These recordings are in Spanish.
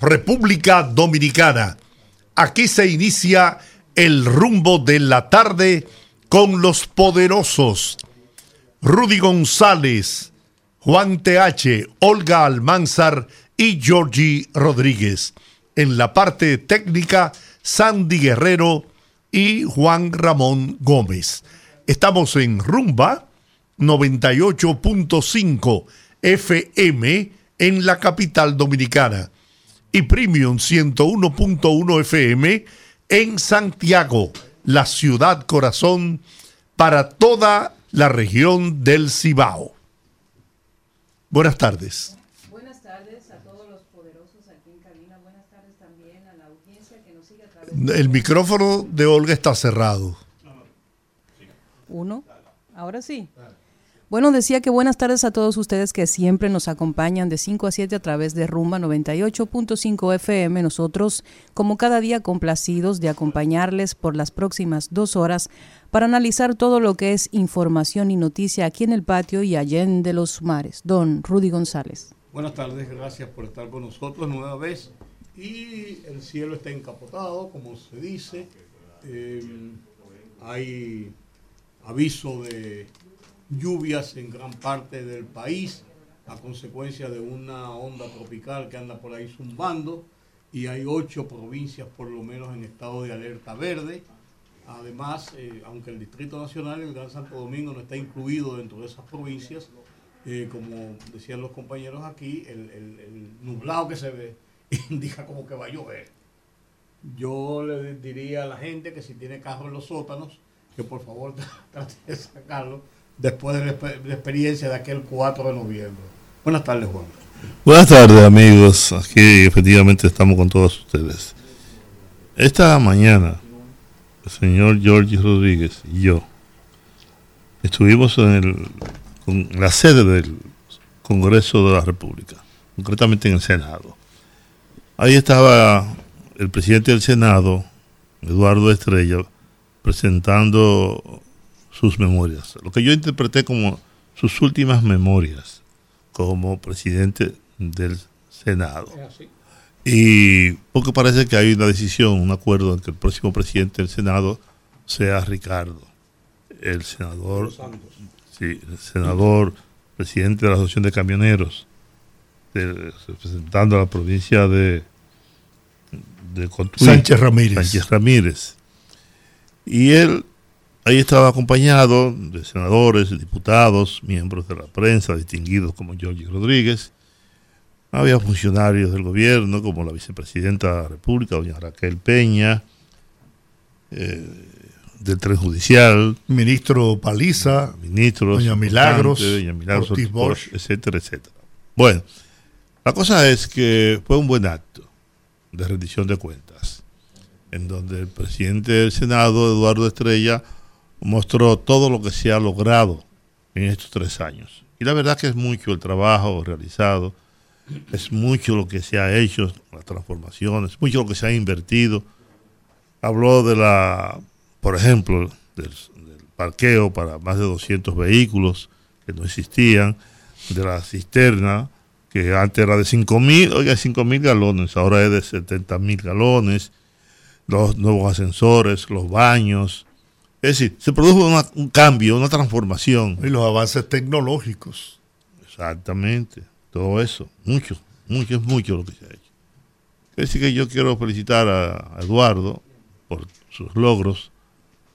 República Dominicana. Aquí se inicia el rumbo de la tarde con los poderosos. Rudy González, Juan TH, Olga Almanzar y Georgie Rodríguez. En la parte técnica, Sandy Guerrero y Juan Ramón Gómez. Estamos en Rumba 98.5 FM en la capital dominicana y Premium 101.1 FM en Santiago, la ciudad corazón para toda la región del Cibao. Buenas tardes. Buenas tardes a todos los poderosos aquí en cabina. Buenas tardes también a la audiencia que nos sigue a través de... El micrófono de Olga está cerrado. Uno. Ahora sí. Bueno, decía que buenas tardes a todos ustedes que siempre nos acompañan de 5 a 7 a través de Rumba 98.5 FM. Nosotros, como cada día, complacidos de acompañarles por las próximas dos horas para analizar todo lo que es información y noticia aquí en el patio y allende los mares. Don Rudy González. Buenas tardes, gracias por estar con nosotros nueva vez. Y el cielo está encapotado, como se dice. Eh, hay aviso de lluvias en gran parte del país a consecuencia de una onda tropical que anda por ahí zumbando y hay ocho provincias por lo menos en estado de alerta verde. Además, eh, aunque el Distrito Nacional, el Gran Santo Domingo, no está incluido dentro de esas provincias, eh, como decían los compañeros aquí, el, el- nublado que se ve indica como que va a llover. Yo le diría a la gente que si tiene carro en los sótanos, que por favor trate de sacarlo después de la, exper- la experiencia de aquel 4 de noviembre. Buenas tardes, Juan. Buenas tardes amigos, aquí efectivamente estamos con todos ustedes. Esta mañana, el señor George Rodríguez y yo estuvimos en el, con la sede del Congreso de la República, concretamente en el Senado. Ahí estaba el presidente del Senado, Eduardo Estrella, presentando sus memorias, lo que yo interpreté como sus últimas memorias como presidente del Senado. Y porque parece que hay una decisión, un acuerdo en que el próximo presidente del Senado sea Ricardo, el senador, sí, el senador, presidente de la Asociación de Camioneros, de- representando a la provincia de, de Cotuí, Sánchez Ramírez. Sánchez Ramírez. Y él ahí estaba acompañado de senadores, diputados, miembros de la prensa, distinguidos como George Rodríguez. Había funcionarios del gobierno, como la vicepresidenta de la República, doña Raquel Peña, eh, del Tren Judicial, Ministro Paliza, ministros, Doña Milagros, doña Milagros Ortiz. Bosch, etcétera, etcétera. Bueno, la cosa es que fue un buen acto de rendición de cuentas, en donde el presidente del Senado, Eduardo Estrella, mostró todo lo que se ha logrado en estos tres años. Y la verdad que es mucho el trabajo realizado, es mucho lo que se ha hecho, las transformaciones, mucho lo que se ha invertido. Habló de la, por ejemplo, del, parqueo para más de 200 vehículos que no existían, de la cisterna, que antes era de 5 mil, oiga, 5 mil galones, ahora es de 70 mil galones, los nuevos ascensores, los baños. Es decir, se produjo una- un cambio, una transformación. y los avances tecnológicos. Exactamente, todo eso, mucho, mucho, es mucho lo que se ha hecho. Es decir, que yo quiero felicitar a, a Eduardo por sus logros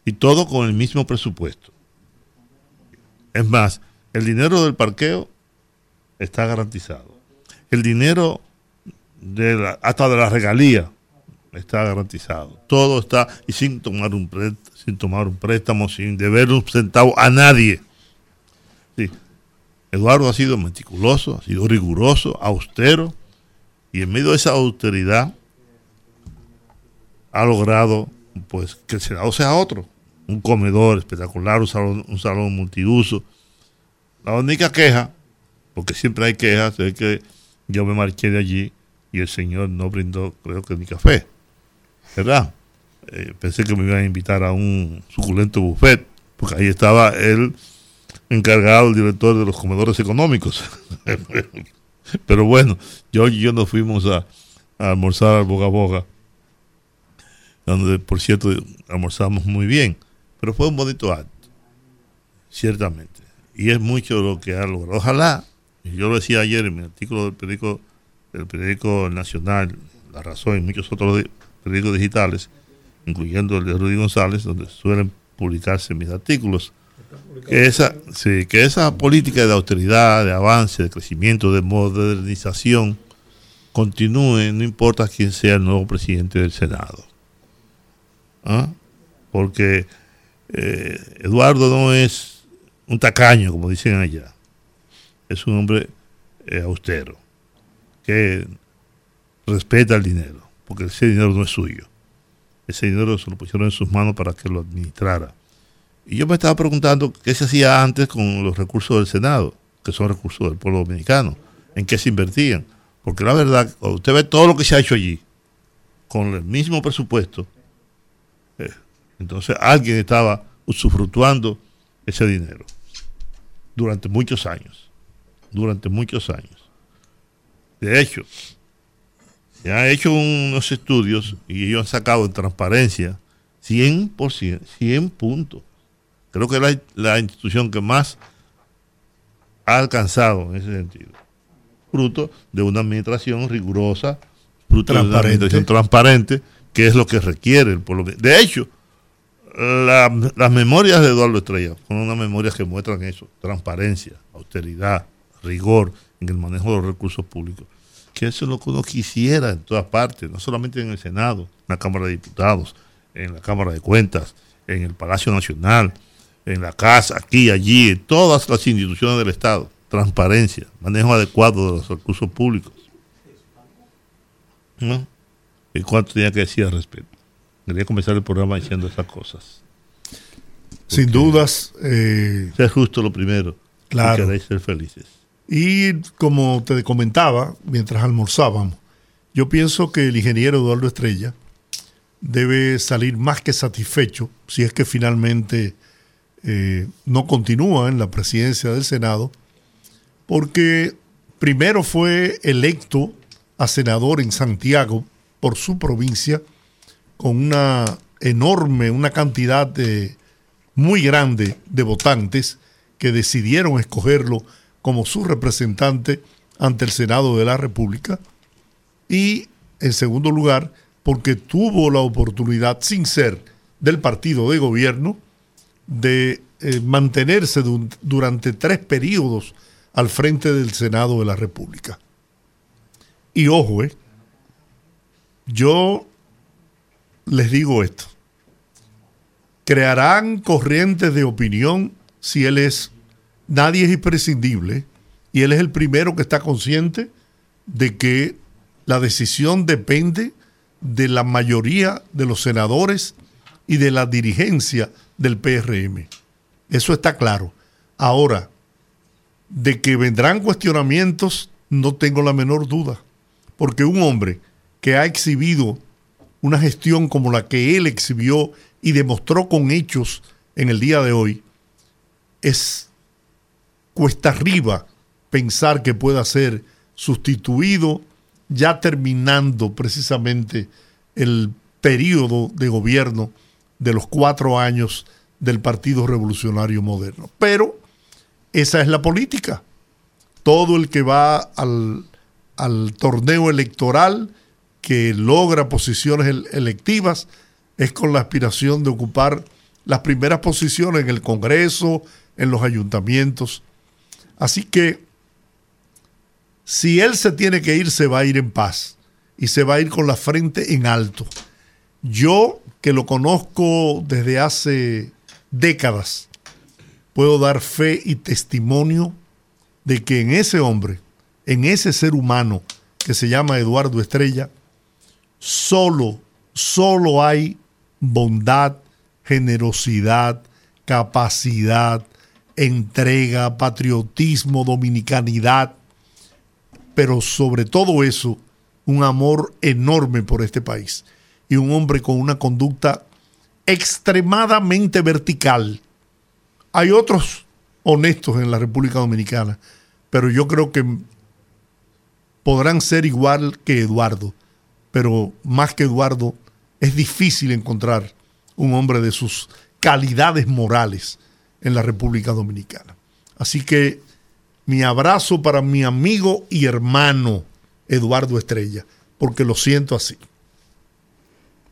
y todo con el mismo presupuesto. Es más, el dinero del parqueo está garantizado. El dinero de la- hasta de la regalía está garantizado. Todo está y sin tomar un pré- sin tomar un préstamo, sin deber un centavo a nadie. Sí. Eduardo ha sido meticuloso, ha sido riguroso, austero, y en medio de esa austeridad ha logrado pues que el Senado sea otro, un comedor espectacular, un salón, un salón multiuso. La única queja, porque siempre hay quejas, es que yo me marché de allí y el señor no brindó, creo que ni café, ¿verdad? Eh, pensé que me iban a invitar a un suculento buffet, porque ahí estaba él encargado, el director de los comedores económicos. Pero bueno, yo y yo nos fuimos a, a almorzar al Boga Boga donde por cierto almorzamos muy bien, pero fue un bonito acto, ciertamente. Y es mucho lo que ha logrado. Ojalá, yo lo decía ayer en mi artículo del periódico, del periódico Nacional, La Razón y muchos otros periódicos digitales, incluyendo el de Rudy González, donde suelen publicarse mis artículos, que esa, sí, que esa política de austeridad, de avance, de crecimiento, de modernización, continúe, no importa quién sea el nuevo presidente del Senado. ¿Ah? porque eh, Eduardo no es un tacaño, como dicen allá, es un hombre eh, austero, que respeta el dinero, porque ese dinero no es suyo. Ese dinero se lo pusieron en sus manos para que lo administrara. Y yo me estaba preguntando qué se hacía antes con los recursos del Senado, que son recursos del pueblo dominicano, en qué se invertían. Porque la verdad, usted ve todo lo que se ha hecho allí, con el mismo presupuesto, entonces alguien estaba usufructuando ese dinero durante muchos años. Durante muchos años. De hecho, se han hecho unos estudios y ellos han sacado en transparencia 100%, 100 puntos. Creo que es la, institución que más ha alcanzado en ese sentido. Fruto de una administración rigurosa, fruto de una administración transparente, que es lo que requiere el pueblo. De hecho, las memorias de Eduardo Estrella son unas memorias que muestran eso, transparencia, austeridad, rigor en el manejo de los recursos públicos. Que eso es lo que uno quisiera en todas partes, no solamente en el Senado, en la Cámara de Diputados, en la Cámara de Cuentas, en el Palacio Nacional, en la casa, aquí, allí, en todas las instituciones del Estado. Transparencia, manejo adecuado de los recursos públicos. ¿No? ¿Y cuánto tenía que decir al respecto? Quería comenzar el programa diciendo esas cosas. Sin dudas. Eh, ser justo lo primero. Claro. Y queréis ser felices. Y como te comentaba mientras almorzábamos, yo pienso que el ingeniero Eduardo Estrella debe salir más que satisfecho si es que finalmente eh, no continúa en la presidencia del Senado, porque primero fue electo a senador en Santiago por su provincia con una enorme, una cantidad de, muy grande de votantes que decidieron escogerlo como su representante ante el Senado de la República. Y en segundo lugar, porque tuvo la oportunidad, sin ser del partido de gobierno, de eh, mantenerse durante tres periodos al frente del Senado de la República. Y ojo, eh, yo les digo esto. Crearán corrientes de opinión si él es, nadie es imprescindible y él es el primero que está consciente de que la decisión depende de la mayoría de los senadores y de la dirigencia del PRM. Eso está claro. Ahora, de que vendrán cuestionamientos, no tengo la menor duda, porque un hombre que ha exhibido una gestión como la que él exhibió y demostró con hechos en el día de hoy, es cuesta arriba pensar que pueda ser sustituido ya terminando precisamente el periodo de gobierno de los cuatro años del Partido Revolucionario Moderno. Pero esa es la política. Todo el que va al, al torneo electoral que logra posiciones electivas es con la aspiración de ocupar las primeras posiciones en el Congreso, en los ayuntamientos. Así que si él se tiene que ir, se va a ir en paz y se va a ir con la frente en alto. Yo, que lo conozco desde hace décadas, puedo dar fe y testimonio de que en ese hombre, en ese ser humano que se llama Eduardo Estrella, solo solo hay bondad, generosidad, capacidad, entrega, patriotismo, dominicanidad, pero sobre todo eso, un amor enorme por este país y un hombre con una conducta extremadamente vertical. Hay otros honestos en la República Dominicana, pero yo creo que podrán ser igual que Eduardo, pero más que Eduardo, es difícil encontrar un hombre de sus calidades morales en la República Dominicana. Así que mi abrazo para mi amigo y hermano Eduardo Estrella, porque lo siento así.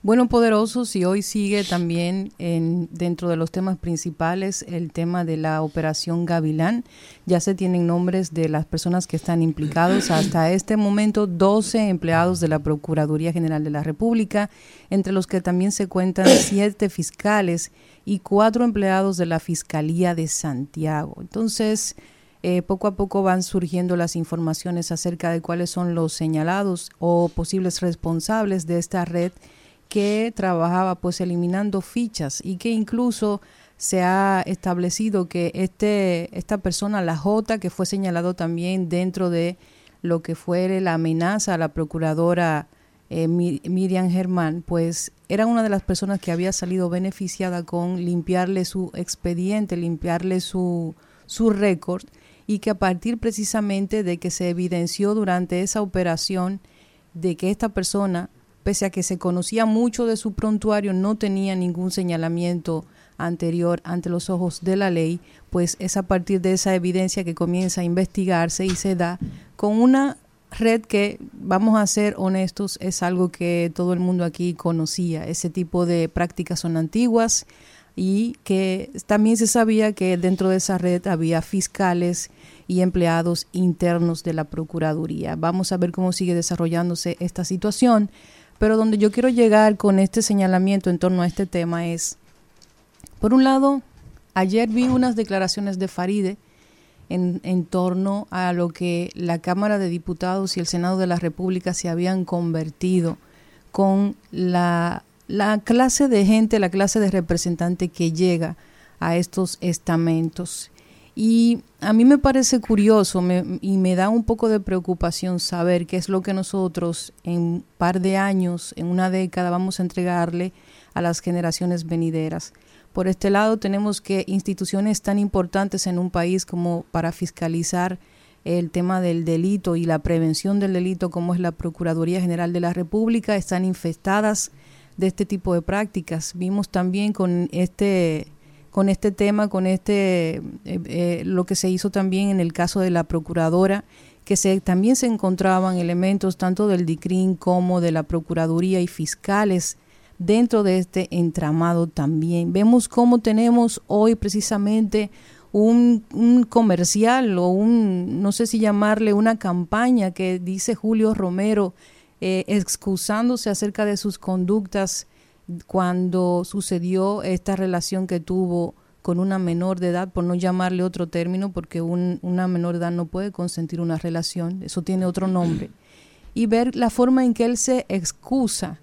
Bueno, poderosos, y hoy sigue también en, dentro de los temas principales el tema de la operación Gavilán. Ya se tienen nombres de las personas que están implicados. Hasta este momento, 12 empleados de la Procuraduría General de la República, entre los que también se cuentan siete fiscales y cuatro empleados de la Fiscalía de Santiago. Entonces, eh, poco a poco van surgiendo las informaciones acerca de cuáles son los señalados o posibles responsables de esta red que trabajaba pues eliminando fichas y que incluso se ha establecido que este, esta persona, la J, que fue señalado también dentro de lo que fue la amenaza a la procuradora eh, Miriam Germán, pues era una de las personas que había salido beneficiada con limpiarle su expediente, limpiarle su, su récord y que a partir precisamente de que se evidenció durante esa operación de que esta persona pese a que se conocía mucho de su prontuario, no tenía ningún señalamiento anterior ante los ojos de la ley, pues es a partir de esa evidencia que comienza a investigarse y se da con una red que, vamos a ser honestos, es algo que todo el mundo aquí conocía. Ese tipo de prácticas son antiguas y que también se sabía que dentro de esa red había fiscales y empleados internos de la Procuraduría. Vamos a ver cómo sigue desarrollándose esta situación. Pero donde yo quiero llegar con este señalamiento en torno a este tema es, por un lado, ayer vi unas declaraciones de Faride en, torno a lo que la Cámara de Diputados y el Senado de la República se habían convertido con la, la clase de gente, la clase de representante que llega a estos estamentos. Y a mí me parece curioso y me da un poco de preocupación saber qué es lo que nosotros en un par de años, en una década, vamos a entregarle a las generaciones venideras. Por este lado tenemos que instituciones tan importantes en un país como para fiscalizar el tema del delito y la prevención del delito como es la Procuraduría General de la República están infestadas de este tipo de prácticas. Vimos también con este con este tema, con este eh, eh, lo que se hizo también en el caso de la procuradora, que se, también se encontraban elementos tanto del DICRIN como de la Procuraduría y fiscales dentro de este entramado también. Vemos cómo tenemos hoy precisamente un, un, comercial o un, no sé si llamarle una campaña que dice Julio Romero eh, excusándose acerca de sus conductas cuando sucedió esta relación que tuvo con una menor de edad, por no llamarle otro término, porque una menor de edad no puede consentir una relación, eso tiene otro nombre, y ver la forma en que él se excusa,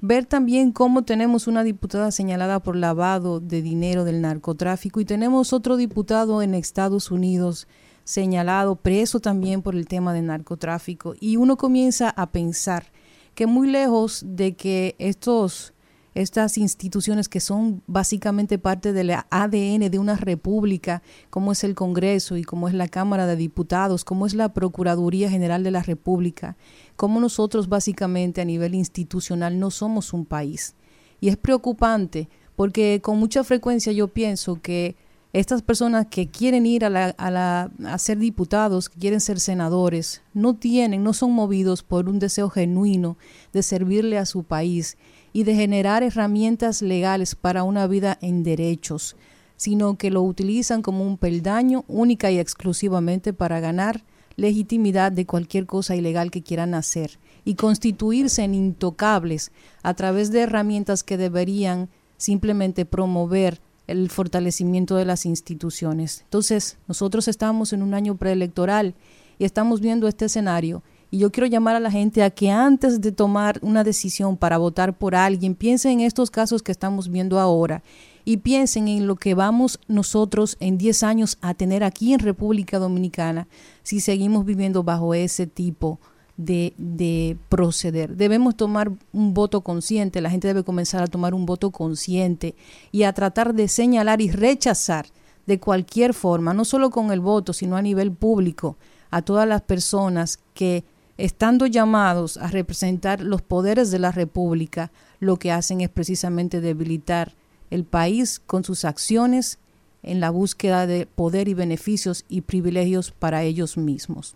ver también cómo tenemos una diputada señalada por lavado de dinero del narcotráfico y tenemos otro diputado en Estados Unidos señalado, preso también por el tema del narcotráfico, y uno comienza a pensar que muy lejos de que estos estas instituciones que son básicamente parte del ADN de una república, como es el Congreso y como es la Cámara de Diputados, como es la Procuraduría General de la República, como nosotros básicamente a nivel institucional no somos un país. Y es preocupante porque con mucha frecuencia yo pienso que estas personas que quieren ir a, la, a, la, a ser diputados, que quieren ser senadores, no tienen, no son movidos por un deseo genuino de servirle a su país y de generar herramientas legales para una vida en derechos, sino que lo utilizan como un peldaño única y exclusivamente para ganar legitimidad de cualquier cosa ilegal que quieran hacer y constituirse en intocables a través de herramientas que deberían simplemente promover el fortalecimiento de las instituciones. Entonces, nosotros estamos en un año preelectoral y estamos viendo este escenario Y yo quiero llamar a la gente a que antes de tomar una decisión para votar por alguien, piensen en estos casos que estamos viendo ahora y piensen en lo que vamos nosotros en 10 años a tener aquí en República Dominicana si seguimos viviendo bajo ese tipo de, de, proceder. Debemos tomar un voto consciente, la gente debe comenzar a tomar un voto consciente y a tratar de señalar y rechazar de cualquier forma, no solo con el voto, sino a nivel público, a todas las personas que estando llamados a representar los poderes de la República, lo que hacen es precisamente debilitar el país con sus acciones en la búsqueda de poder y beneficios y privilegios para ellos mismos.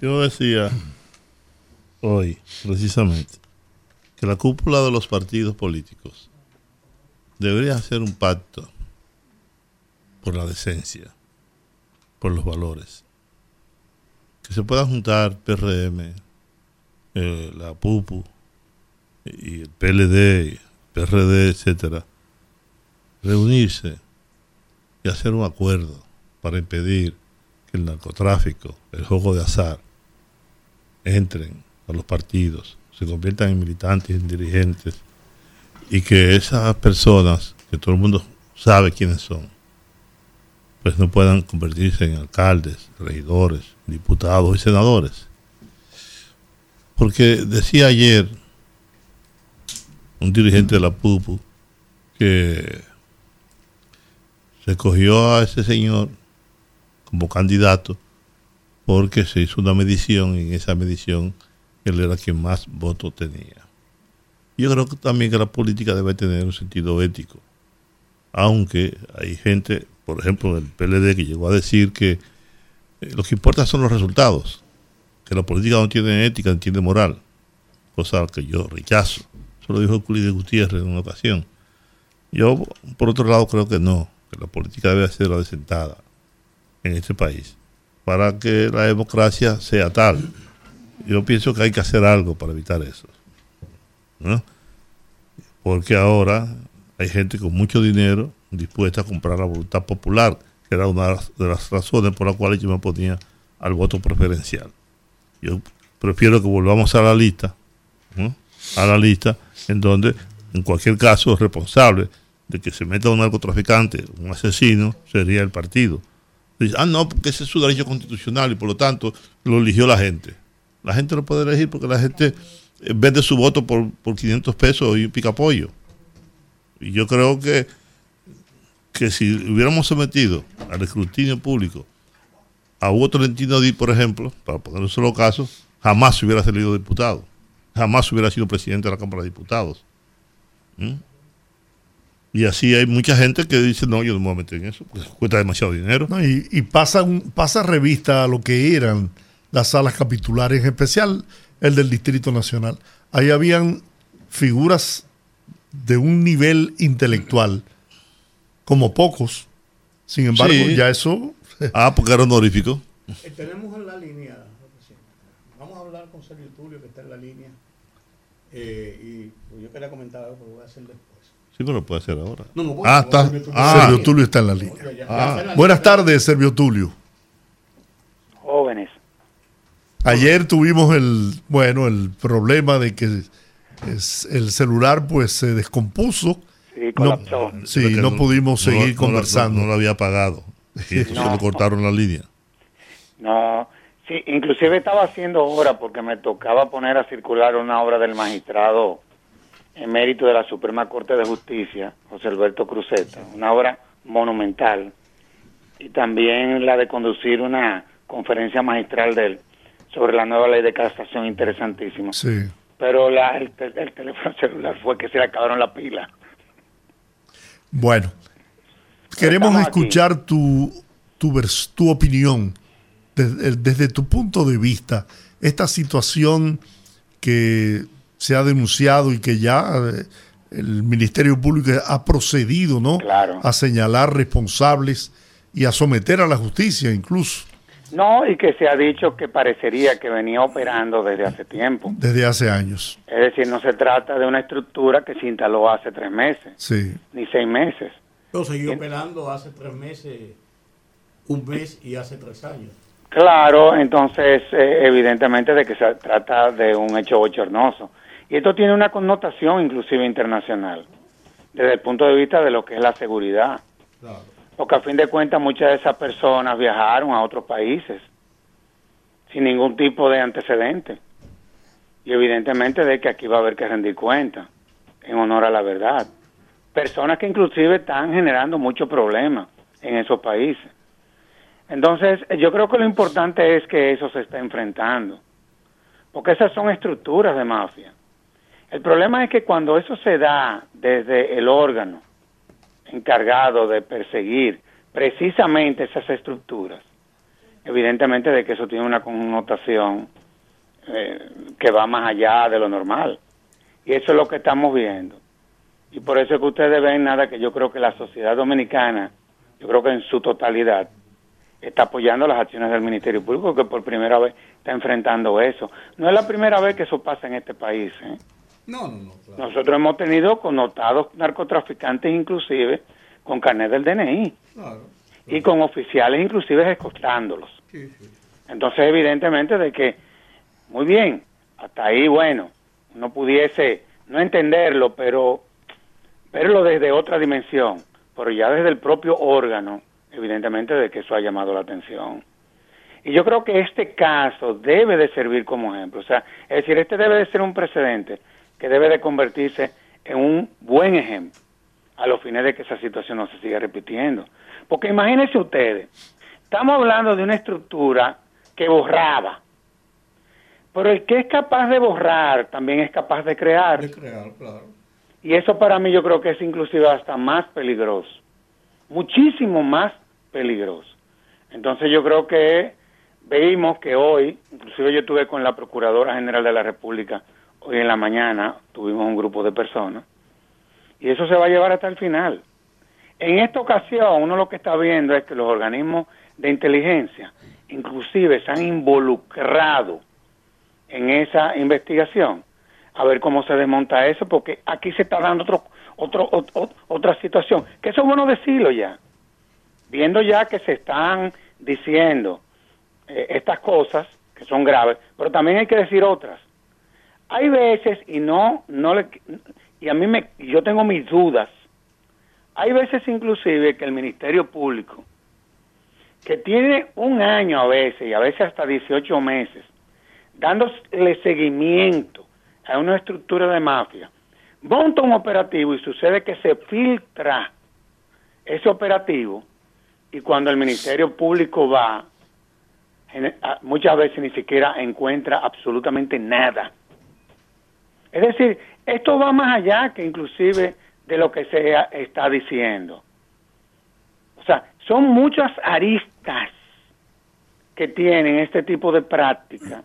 Yo decía hoy, precisamente, que la cúpula de los partidos políticos debería hacer un pacto por la decencia, por los valores, que se puedan juntar PRM, eh, la PUPU y el PLD, PRD, etcétera, reunirse y hacer un acuerdo para impedir que el narcotráfico, el juego de azar, entren a los partidos, se conviertan en militantes, en dirigentes, y que esas personas, que todo el mundo sabe quiénes son, pues no puedan convertirse en alcaldes, regidores, diputados y senadores. Porque decía ayer un dirigente de la PUPU que se cogió a ese señor como candidato porque se hizo una medición y en esa medición él era quien más votos tenía. Yo creo que también que la política debe tener un sentido ético, aunque hay gente por ejemplo, el PLD que llegó a decir que eh, lo que importa son los resultados, que la política no tiene ética, no tiene moral, cosa que yo rechazo. Eso lo dijo de Gutiérrez en una ocasión. Yo, por otro lado, creo que no, que la política debe ser la desentada en este país para que la democracia sea tal. Yo pienso que hay que hacer algo para evitar eso. Porque ahora hay gente con mucho dinero dispuesta a comprar la voluntad popular, que era una de las razones por las cuales yo me ponía al voto preferencial. Yo prefiero que volvamos a la lista, a la lista en donde, en cualquier caso, responsable de que se meta un narcotraficante, un asesino, sería el partido. Dice, ah, no, porque ese es su derecho constitucional y por lo tanto lo eligió la gente. La gente lo puede elegir porque la gente eh, vende su voto por, por 500 pesos y un picapollo. Y yo creo que que si hubiéramos sometido al escrutinio público a Hugo Tolentino Díaz, por ejemplo, para poner un solo caso, jamás hubiera salido diputado, jamás hubiera sido presidente de la Cámara de Diputados. ¿Mm? Y así hay mucha gente que dice, no, yo no me voy a meter en eso, porque cuesta demasiado dinero. y, pasa, pasa revista a lo que eran las salas capitulares, en especial el del Distrito Nacional. Ahí habían figuras de un nivel intelectual como pocos. Sin embargo, ya eso. ah, porque era honorífico. Eh, tenemos en la línea, vamos a hablar con Sergio Tulio, que está en la línea. Eh, y pues, yo quería comentar algo, pero voy a hacer después. Sí, pero lo puede hacer ahora. No, no, ah, está. Ah, Servio Tulio está en la línea. Ah. Buenas tardes, Servio Tulio. Jóvenes. Ayer tuvimos el, bueno, el problema de que el celular pues se descompuso Sí, colapsó. No, sí, no, pudimos seguir conversando. No, lo había pagado. Y se lo cortaron la línea. No, sí, inclusive estaba haciendo obra porque me tocaba poner a circular una obra del magistrado en mérito de la Suprema Corte de Justicia, José Alberto Cruzeta, una obra monumental. Y también la de conducir una conferencia magistral de él sobre la nueva ley de casación interesantísima. Sí. Pero la, el, el teléfono celular fue que se le acabaron la pila. Bueno, queremos escuchar tu, tu, tu opinión desde, tu punto de vista. Esta situación que se ha denunciado y que ya eh, el Ministerio Público ha procedido ¿no? a señalar responsables y a someter a la justicia incluso. No, y que se ha dicho que parecería que venía operando desde hace tiempo. Desde hace años. Es decir, no se trata de una estructura que se instaló hace tres meses. Sí. Ni seis meses. Pero siguió operando hace tres meses, un mes y hace tres años. Claro, entonces eh, evidentemente de que se trata de un hecho bochornoso. Y esto tiene una connotación inclusive internacional, desde el punto de vista de lo que es la seguridad. Porque a fin de cuentas muchas de esas personas viajaron a otros países sin ningún tipo de antecedente. Y evidentemente de que aquí va a haber que rendir cuenta en honor a la verdad. Personas que inclusive están generando muchos problemas en esos países. Entonces, yo creo que lo importante es que eso se está enfrentando, porque esas son estructuras de mafia. El problema es que cuando eso se da desde el órgano encargado de perseguir precisamente esas estructuras, evidentemente de que eso tiene una connotación eh, que va más allá de lo normal. Y eso es lo que estamos viendo. Y por eso es que ustedes ven nada que yo creo que la sociedad dominicana, yo creo que en su totalidad, está apoyando las acciones del Ministerio Público, que por primera vez está enfrentando eso. No es la primera vez que eso pasa en este país. ¿eh? No, no, no. Nosotros hemos tenido connotados narcotraficantes inclusive con carnet del DNI. Y con oficiales inclusive escoltándolos. Entonces, evidentemente, de que, muy bien, hasta ahí, bueno, no pudiese no entenderlo, pero verlo desde otra dimensión, pero ya desde el propio órgano, evidentemente, de que eso ha llamado la atención. Y yo creo que este caso debe de servir como ejemplo. O sea, es decir, este debe de ser un precedente que debe de convertirse en un buen ejemplo a los fines de que esa situación no se siga repitiendo. Porque imagínense ustedes, estamos hablando de una estructura que borraba, pero el que es capaz de borrar también es capaz de crear. De crear, claro. Y eso para mí yo creo que es inclusive hasta más peligroso, muchísimo más peligroso. Entonces yo creo que veimos que hoy, inclusive yo estuve con la Procuradora General de la República, hoy en la mañana tuvimos un grupo de personas, y eso se va a llevar hasta el final. En esta ocasión, uno lo que está viendo es que los organismos de inteligencia, inclusive, se han involucrado en esa investigación, a ver cómo se desmonta eso, porque aquí se está dando otro, otro, otra situación, que eso es bueno decirlo ya, viendo ya que se están diciendo eh, estas cosas que son graves, pero también hay que decir otras. Hay veces y no no le y a mí me, yo tengo mis dudas. Hay veces inclusive que el Ministerio Público, que tiene un año a veces y a veces hasta 18 meses, dándole seguimiento a una estructura de mafia, monta un operativo y sucede que se filtra ese operativo y cuando el Ministerio Público va, muchas veces ni siquiera encuentra absolutamente nada. Es decir, esto va más allá que inclusive de lo que se está diciendo. O sea, son muchas aristas que tienen este tipo de práctica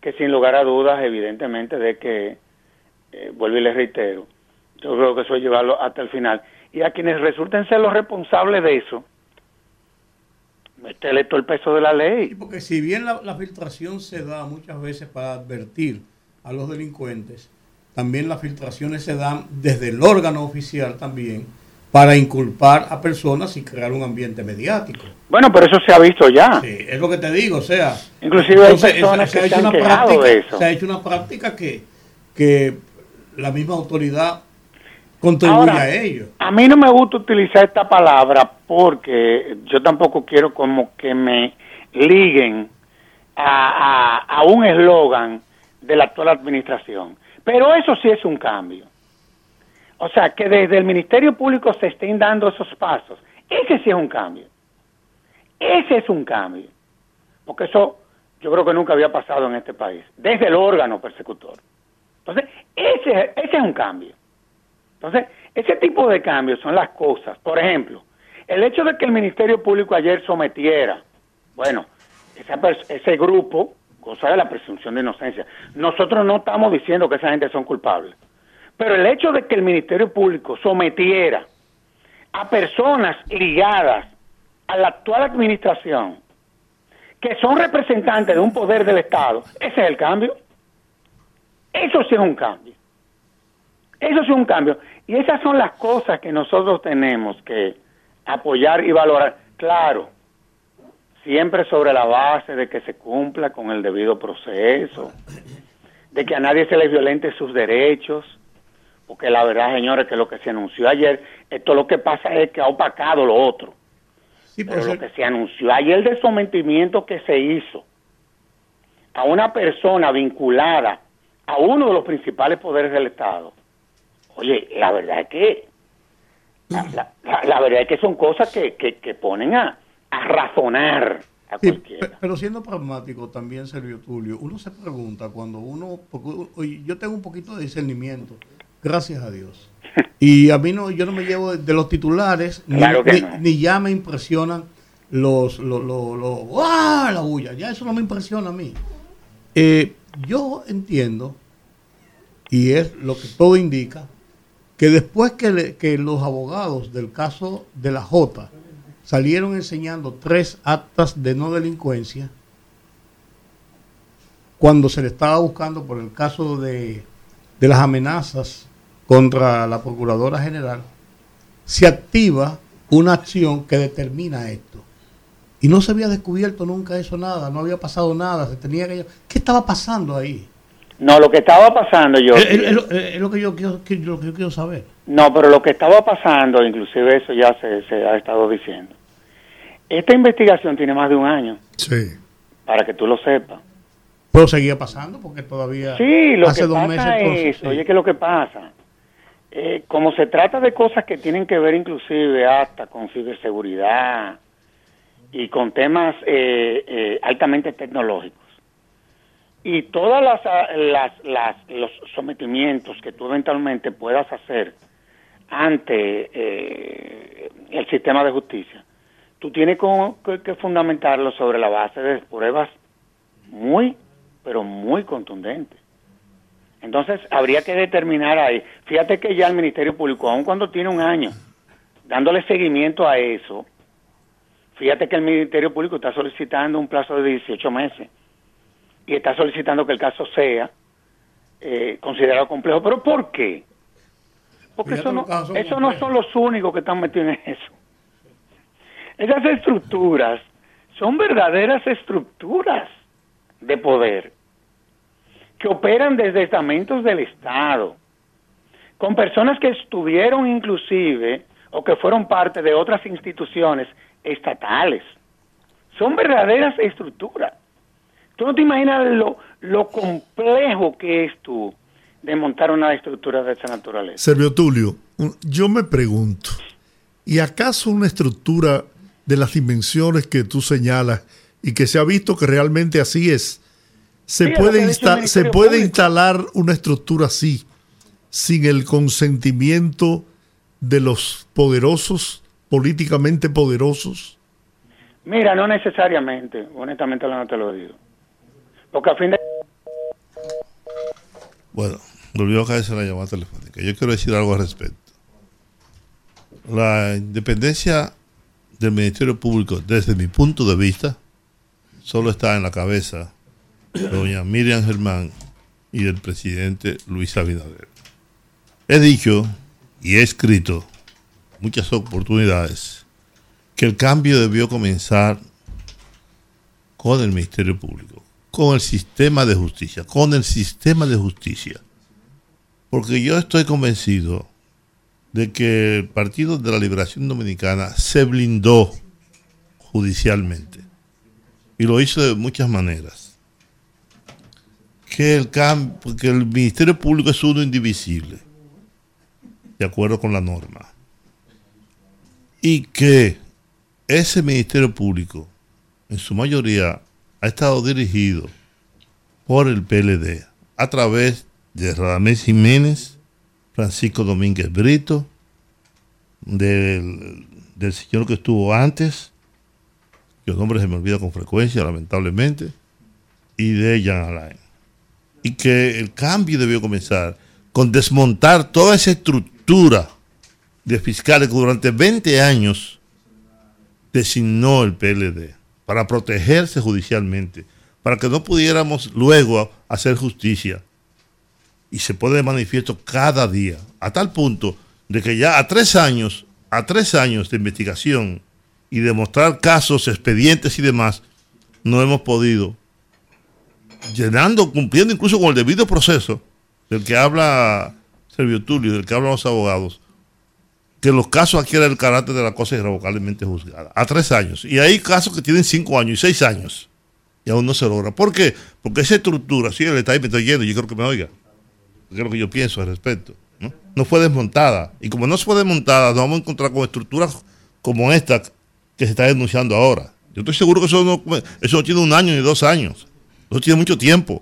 que sin lugar a dudas, evidentemente, de que, eh, vuelvo y les reitero, yo creo que eso es llevarlo hasta el final. Y a quienes resulten ser los responsables de eso, meterle todo el peso de la ley. porque si bien la filtración se da muchas veces para advertir a los delincuentes, también las filtraciones se dan desde el órgano oficial también para inculpar a personas y crear un ambiente mediático. Bueno, pero eso se ha visto ya. Sí, es lo que te digo, o sea... Inclusive hay personas que se, han una práctica, de eso. Se ha hecho una práctica que, que la misma autoridad contribuye a ello. A mí no me gusta utilizar esta palabra porque yo tampoco quiero como que me liguen a, a, a un eslogan de la actual administración. Pero eso sí es un cambio. O sea, que desde el Ministerio Público se estén dando esos pasos. Ese sí es un cambio. Ese es un cambio. Porque eso yo creo que nunca había pasado en este país. Desde el órgano persecutor. Entonces, ese, ese es un cambio. Entonces, ese tipo de cambios son las cosas. Por ejemplo, el hecho de que el Ministerio Público ayer sometiera, bueno, ese grupo cosa de la presunción de inocencia. Nosotros no estamos diciendo que esa gente son culpables, pero el hecho de que el Ministerio Público sometiera a personas ligadas a la actual administración, que son representantes de un poder del Estado, ese es el cambio. Eso sí es un cambio. Eso sí es un cambio. Y esas son las cosas que nosotros tenemos que apoyar y valorar. Claro, siempre sobre la base de que se cumpla con el debido proceso, de que a nadie se le violente sus derechos, porque la verdad, señores, que lo que se anunció ayer, esto lo que pasa es que ha opacado lo otro. pero lo que se anunció ayer de sometimiento que se hizo a una persona vinculada a uno de los principales poderes del Estado, oye, la verdad es que la, verdad es que son cosas que, que, ponen a, a razonar a cualquiera. pero siendo pragmático también, Sergio Tulio, uno se pregunta cuando uno, porque yo tengo un poquito de discernimiento, gracias a Dios. Y a mí no, yo no me llevo de los titulares, ni, ya me impresionan los, los, los, ¡ah! la bulla, ya eso no me impresiona a mí. Eh, yo entiendo, y es lo que todo indica, que después que, los abogados del caso de la J salieron enseñando tres actas de no delincuencia, cuando se le estaba buscando por el caso de, de las amenazas contra la Procuradora General, se activa una acción que determina esto. Y no se había descubierto nunca eso nada, no había pasado nada, se tenía que... ¿Qué estaba pasando ahí? No, lo que estaba pasando yo... Es, lo, que yo quiero, lo que yo quiero saber. No, pero lo que estaba pasando, inclusive eso ya se, se ha estado diciendo. Esta investigación tiene más de un año. Sí. Para que tú lo sepas. Pero seguía pasando porque todavía... Sí, lo que pasa es, oye, ¿qué es lo que pasa? Eh, como se trata de cosas que tienen que ver inclusive hasta con ciberseguridad, y con temas eh, eh, altamente tecnológicos. Y todas las, las, los sometimientos que tú eventualmente puedas hacer ante eh, el sistema de justicia, tú tienes que, fundamentarlo sobre la base de pruebas muy, pero muy contundentes. Entonces, habría que determinar ahí. Fíjate que ya el Ministerio Público, aun cuando tiene un año dándole seguimiento a eso, Fíjate que el Ministerio Público está solicitando un plazo de 18 meses y está solicitando que el caso sea eh, considerado complejo. ¿Pero por qué? Porque eso no, eso no son los únicos que están metidos en eso. Esas estructuras son verdaderas estructuras de poder que operan desde estamentos del Estado, con personas que estuvieron inclusive o que fueron parte de otras instituciones estatales. Son verdaderas estructuras. Tú no te imaginas lo, lo complejo que es tú de montar una estructura de esa naturaleza. Servio Tulio, yo me pregunto, ¿y acaso una estructura de las dimensiones que tú señalas y que se ha visto que realmente así es, se puede, se puede instalar una estructura así sin el consentimiento de los poderosos políticamente poderosos? Mira, no necesariamente, honestamente no te lo digo. Porque a fin. Bueno, volvió a caerse la llamada telefónica. Yo quiero decir algo al respecto. La independencia del Ministerio Público, desde mi punto de vista, solo está en la cabeza de doña Miriam Germán y del presidente Luis Abinader. He dicho y he escrito muchas oportunidades, que el cambio debió comenzar con el Ministerio Público, con el sistema de justicia, con el sistema de justicia. Porque yo estoy convencido de que el Partido de la Liberación Dominicana se blindó judicialmente y lo hizo de muchas maneras. Que el, que el Ministerio Público es uno indivisible, de acuerdo con la norma y que ese Ministerio Público, en su mayoría, ha estado dirigido por el PLD a través de Radamés Jiménez, Francisco Domínguez Brito, del, señor que estuvo antes, que el nombre se me olvida con frecuencia, lamentablemente, y de Jan Alain. Y que el cambio debió comenzar con desmontar toda esa estructura de fiscales que durante 20 años designó el PLD para protegerse judicialmente, para que no pudiéramos luego hacer justicia. Y se pone de manifiesto cada día, a tal punto de que ya a tres años, a tres años de investigación y demostrar casos, expedientes y demás, no hemos podido, llenando, cumpliendo incluso con el debido proceso del que habla Servio Tulio, del que hablan los abogados, que los casos adquieren el carácter de la cosa irrevocablemente juzgada. A tres años. Y hay casos que tienen cinco años y seis años. Y aún no se logra. ¿Por qué? Porque esa estructura, él está ahí, me estoy yendo, yo creo que me oiga. Es lo que yo pienso al respecto. ¿no? no fue desmontada. Y como no fue desmontada, nos vamos a encontrar con estructuras como esta que se está denunciando ahora. Yo estoy seguro que eso no, eso no tiene un año ni dos años. Eso tiene mucho tiempo.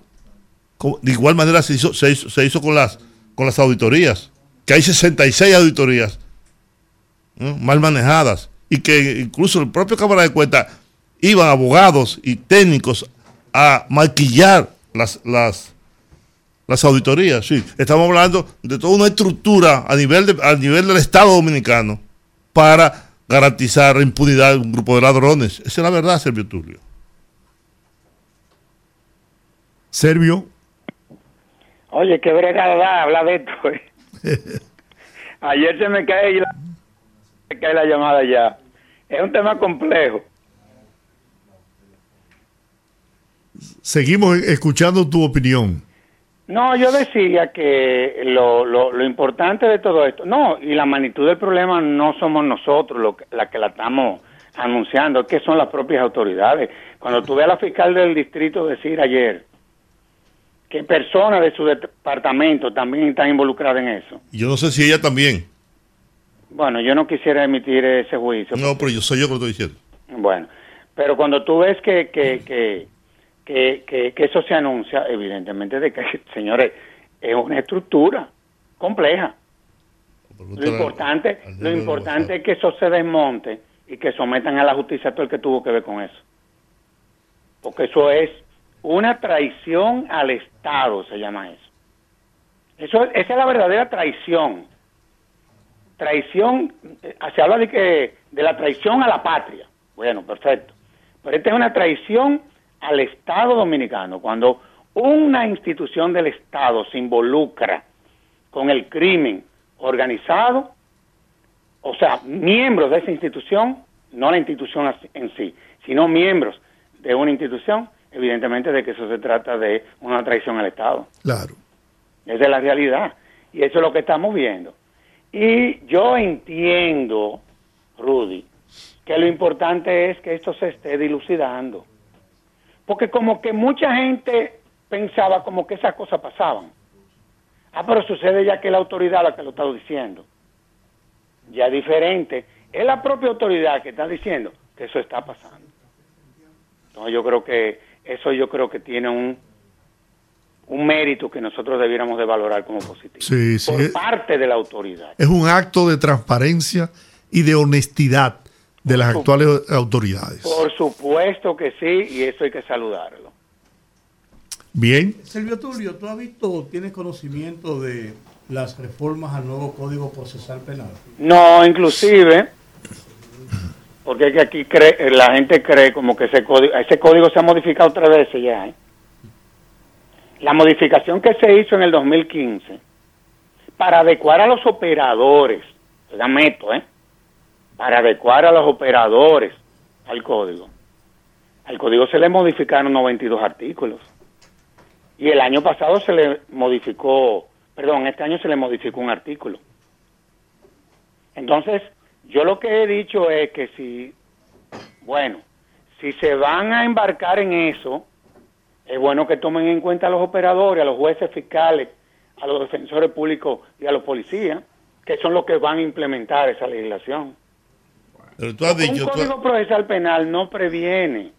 De igual manera se hizo, se hizo, se hizo con, las, con las auditorías, que hay 66 auditorías mal manejadas y que incluso el propio Cámara de Cuentas iban abogados y técnicos a maquillar las, las, las auditorías. Sí, estamos hablando de toda una estructura a nivel, de, a nivel del Estado dominicano para garantizar la impunidad de un grupo de ladrones. Esa es la verdad, Servio Tulio. Servio. Oye, qué bregada habla de esto. Eh. Ayer se me cae la cae la llamada ya. Es un tema complejo. Seguimos escuchando tu opinión. No, yo decía que lo, lo, lo, importante de todo esto, no, y la magnitud del problema no somos nosotros lo la que la estamos anunciando, que son las propias autoridades. Cuando tuve a la fiscal del distrito decir ayer que personas de su departamento también están involucradas en eso. Yo no sé si ella también. Bueno, yo no quisiera emitir ese juicio. No, pero yo soy yo que lo estoy diciendo. Bueno, pero cuando tú ves que, que, que, que, que, eso se anuncia, evidentemente, de que, señores, es una estructura compleja. Lo importante, lo importante es que eso se desmonte y que sometan a la justicia a todo el que tuvo que ver con eso. Porque eso es una traición al Estado, se llama eso. eso esa es la verdadera traición traición, eh, se habla de que de la traición a la patria. Bueno, perfecto. Pero esta es una traición al Estado dominicano. Cuando una institución del Estado se involucra con el crimen organizado, o sea, miembros de esa institución, no la institución en sí, sino miembros de una institución, evidentemente de que eso se trata de una traición al Estado. Claro. Esa es la realidad. Y eso es lo que estamos viendo. Y yo entiendo, Rudy, que lo importante es que esto se esté dilucidando. Porque como que mucha gente pensaba como que esas cosas pasaban. Ah, pero sucede ya que la autoridad la que lo está diciendo. Ya diferente. Es la propia autoridad que está diciendo que eso está pasando. Entonces yo creo que eso yo creo que tiene un un mérito que nosotros debiéramos de valorar como positivo sí, sí. por parte de la autoridad. Es un acto de transparencia y de honestidad de las actuales autoridades. Por supuesto que sí, y eso hay que saludarlo. Bien. Silvio Tulio, ¿tú has visto, tienes conocimiento de las reformas al nuevo Código Procesal Penal? No, inclusive, porque es que aquí cree, la gente cree como que ese código, ese código se ha modificado tres veces ya, ¿eh? La modificación que se hizo en el 2015 para adecuar a los operadores, la meto, ¿eh? Para adecuar a los operadores al código. Al código se le modificaron 92 artículos. Y el año pasado se le modificó, perdón, este año se le modificó un artículo. Entonces, yo lo que he dicho es que si, bueno, si se van a embarcar en eso, es bueno que tomen en cuenta a los operadores, a los jueces fiscales, a los defensores públicos y a los policías, que son los que van a implementar esa legislación. Pero tú has dicho, un código procesal penal no previene,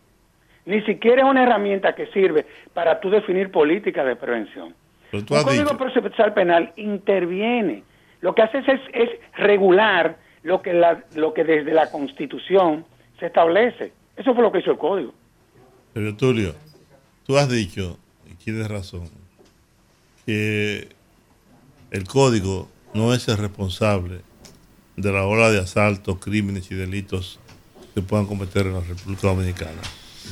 ni siquiera es una herramienta que sirve para tú definir políticas de prevención. Pero tú un has código dicho, procesal penal interviene. Lo que hace es, es regular lo que, la, lo que desde la Constitución se establece. Eso fue lo que hizo el código. pero Tulio, tú has dicho, y tienes razón, que el código no es el responsable de la ola de asaltos, crímenes y delitos que puedan cometer en la República Dominicana.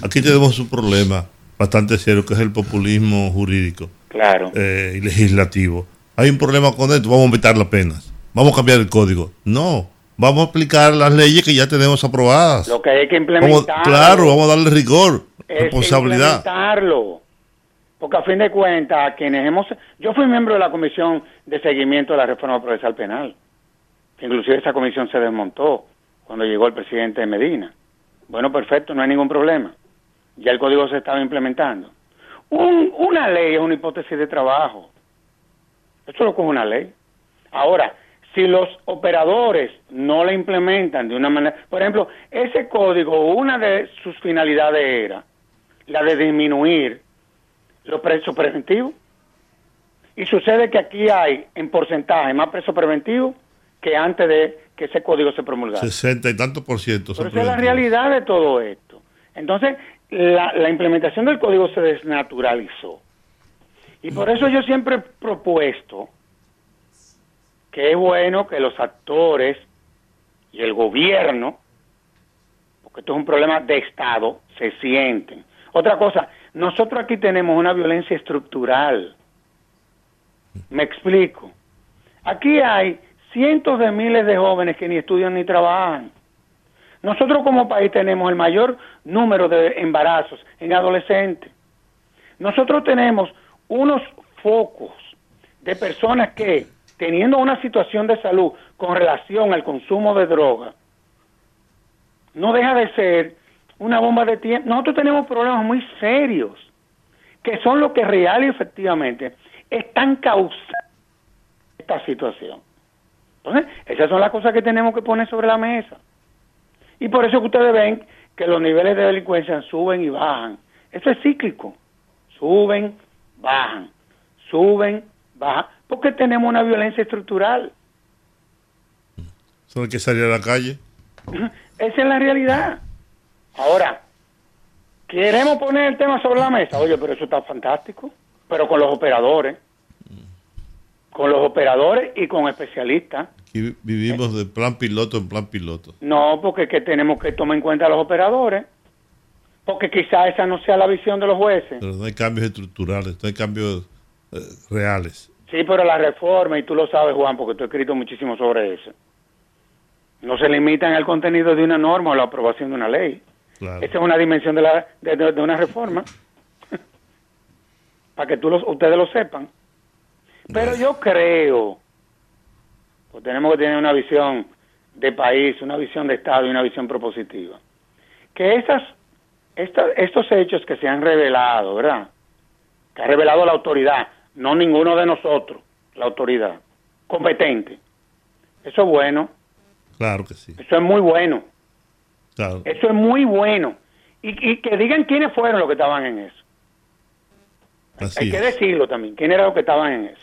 Aquí tenemos un problema bastante serio que es el populismo jurídico Claro. eh, y legislativo. Hay un problema con esto, vamos a aumentar las penas, vamos a cambiar el código. No, vamos a aplicar las leyes que ya tenemos aprobadas. Lo que hay que implementar. claro, vamos a darle rigor, es responsabilidad. Implementarlo. Porque a fin de cuentas, quienes hemos... Yo fui miembro de la Comisión de Seguimiento de la Reforma Procesal Penal. Inclusive esa comisión se desmontó cuando llegó el presidente Medina. Bueno, perfecto, no hay ningún problema. Ya el código se estaba implementando. una ley es una hipótesis de trabajo. Eso lo coge una ley. Ahora, si los operadores no la implementan de una manera, por ejemplo, ese código, una de sus finalidades era la de disminuir los presos preventivos. Y sucede que aquí hay en porcentaje más presos preventivos que antes de que ese código se promulgara. 60 y tanto por ciento. Pero esa es la realidad de todo esto. Entonces, la, la implementación del código se desnaturalizó. Y por eso yo siempre he propuesto es bueno que los actores y el gobierno, porque esto es un problema de Estado, se sienten. Otra cosa, nosotros aquí tenemos una violencia estructural. Me explico. Aquí hay cientos de miles de jóvenes que ni estudian ni trabajan. Nosotros como país tenemos el mayor número de embarazos en adolescentes. Nosotros tenemos unos focos de personas que, teniendo una situación de salud con relación al consumo de droga, no deja de ser una bomba de tiempo. Nosotros tenemos problemas muy serios, que son los que real y efectivamente están causando esta situación. Entonces, esas son las cosas que tenemos que poner sobre la mesa. Y por eso que ustedes ven que los niveles de delincuencia suben y bajan. Eso es cíclico. Suben, bajan. Suben, bajan. Porque tenemos una violencia estructural. ¿Son que salir a la calle? Esa es la realidad. Ahora, queremos poner el tema sobre la mesa. Oye, pero eso está fantástico. Pero con los operadores. Con los operadores y con especialistas. Vivimos de plan piloto en plan piloto. No, porque que tenemos que tomar en cuenta a los operadores. Porque quizá esa no sea la visión de los jueces. Pero no hay cambios estructurales, no hay cambios eh, reales. Sí, pero la reforma, y tú lo sabes, Juan, porque tú has escrito muchísimo sobre eso, no se limitan al contenido de una norma o la aprobación de una ley. Esa es una dimensión de, la, de, una reforma, para que tú los, ustedes lo sepan. Pero yo creo, pues tenemos que tener una visión de país, una visión de Estado y una visión propositiva, que esas, estos hechos que se han revelado, ¿verdad? Que ha revelado la autoridad, no ninguno de nosotros, la autoridad competente. Eso es bueno. Claro que sí. Eso es muy bueno. Eso es muy bueno. Y, que digan quiénes fueron los que estaban en eso. Hay que decirlo también, quiénes eran los que estaban en eso.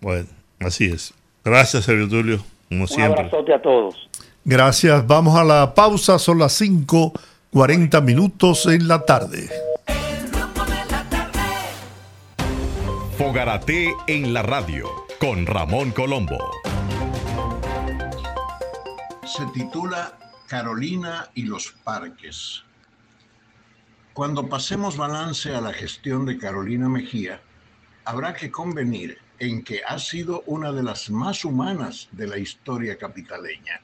Bueno, así es. Gracias, Sergio Tulio, como Un abrazote a todos. Gracias. Vamos a la pausa. Son las 5:40 minutos en la tarde. Fogarate en la radio con Ramón Colombo. Se titula Carolina y los parques. Cuando pasemos balance a la gestión de Carolina Mejía, habrá que convenir en que ha sido una de las más humanas de la historia capitaleña.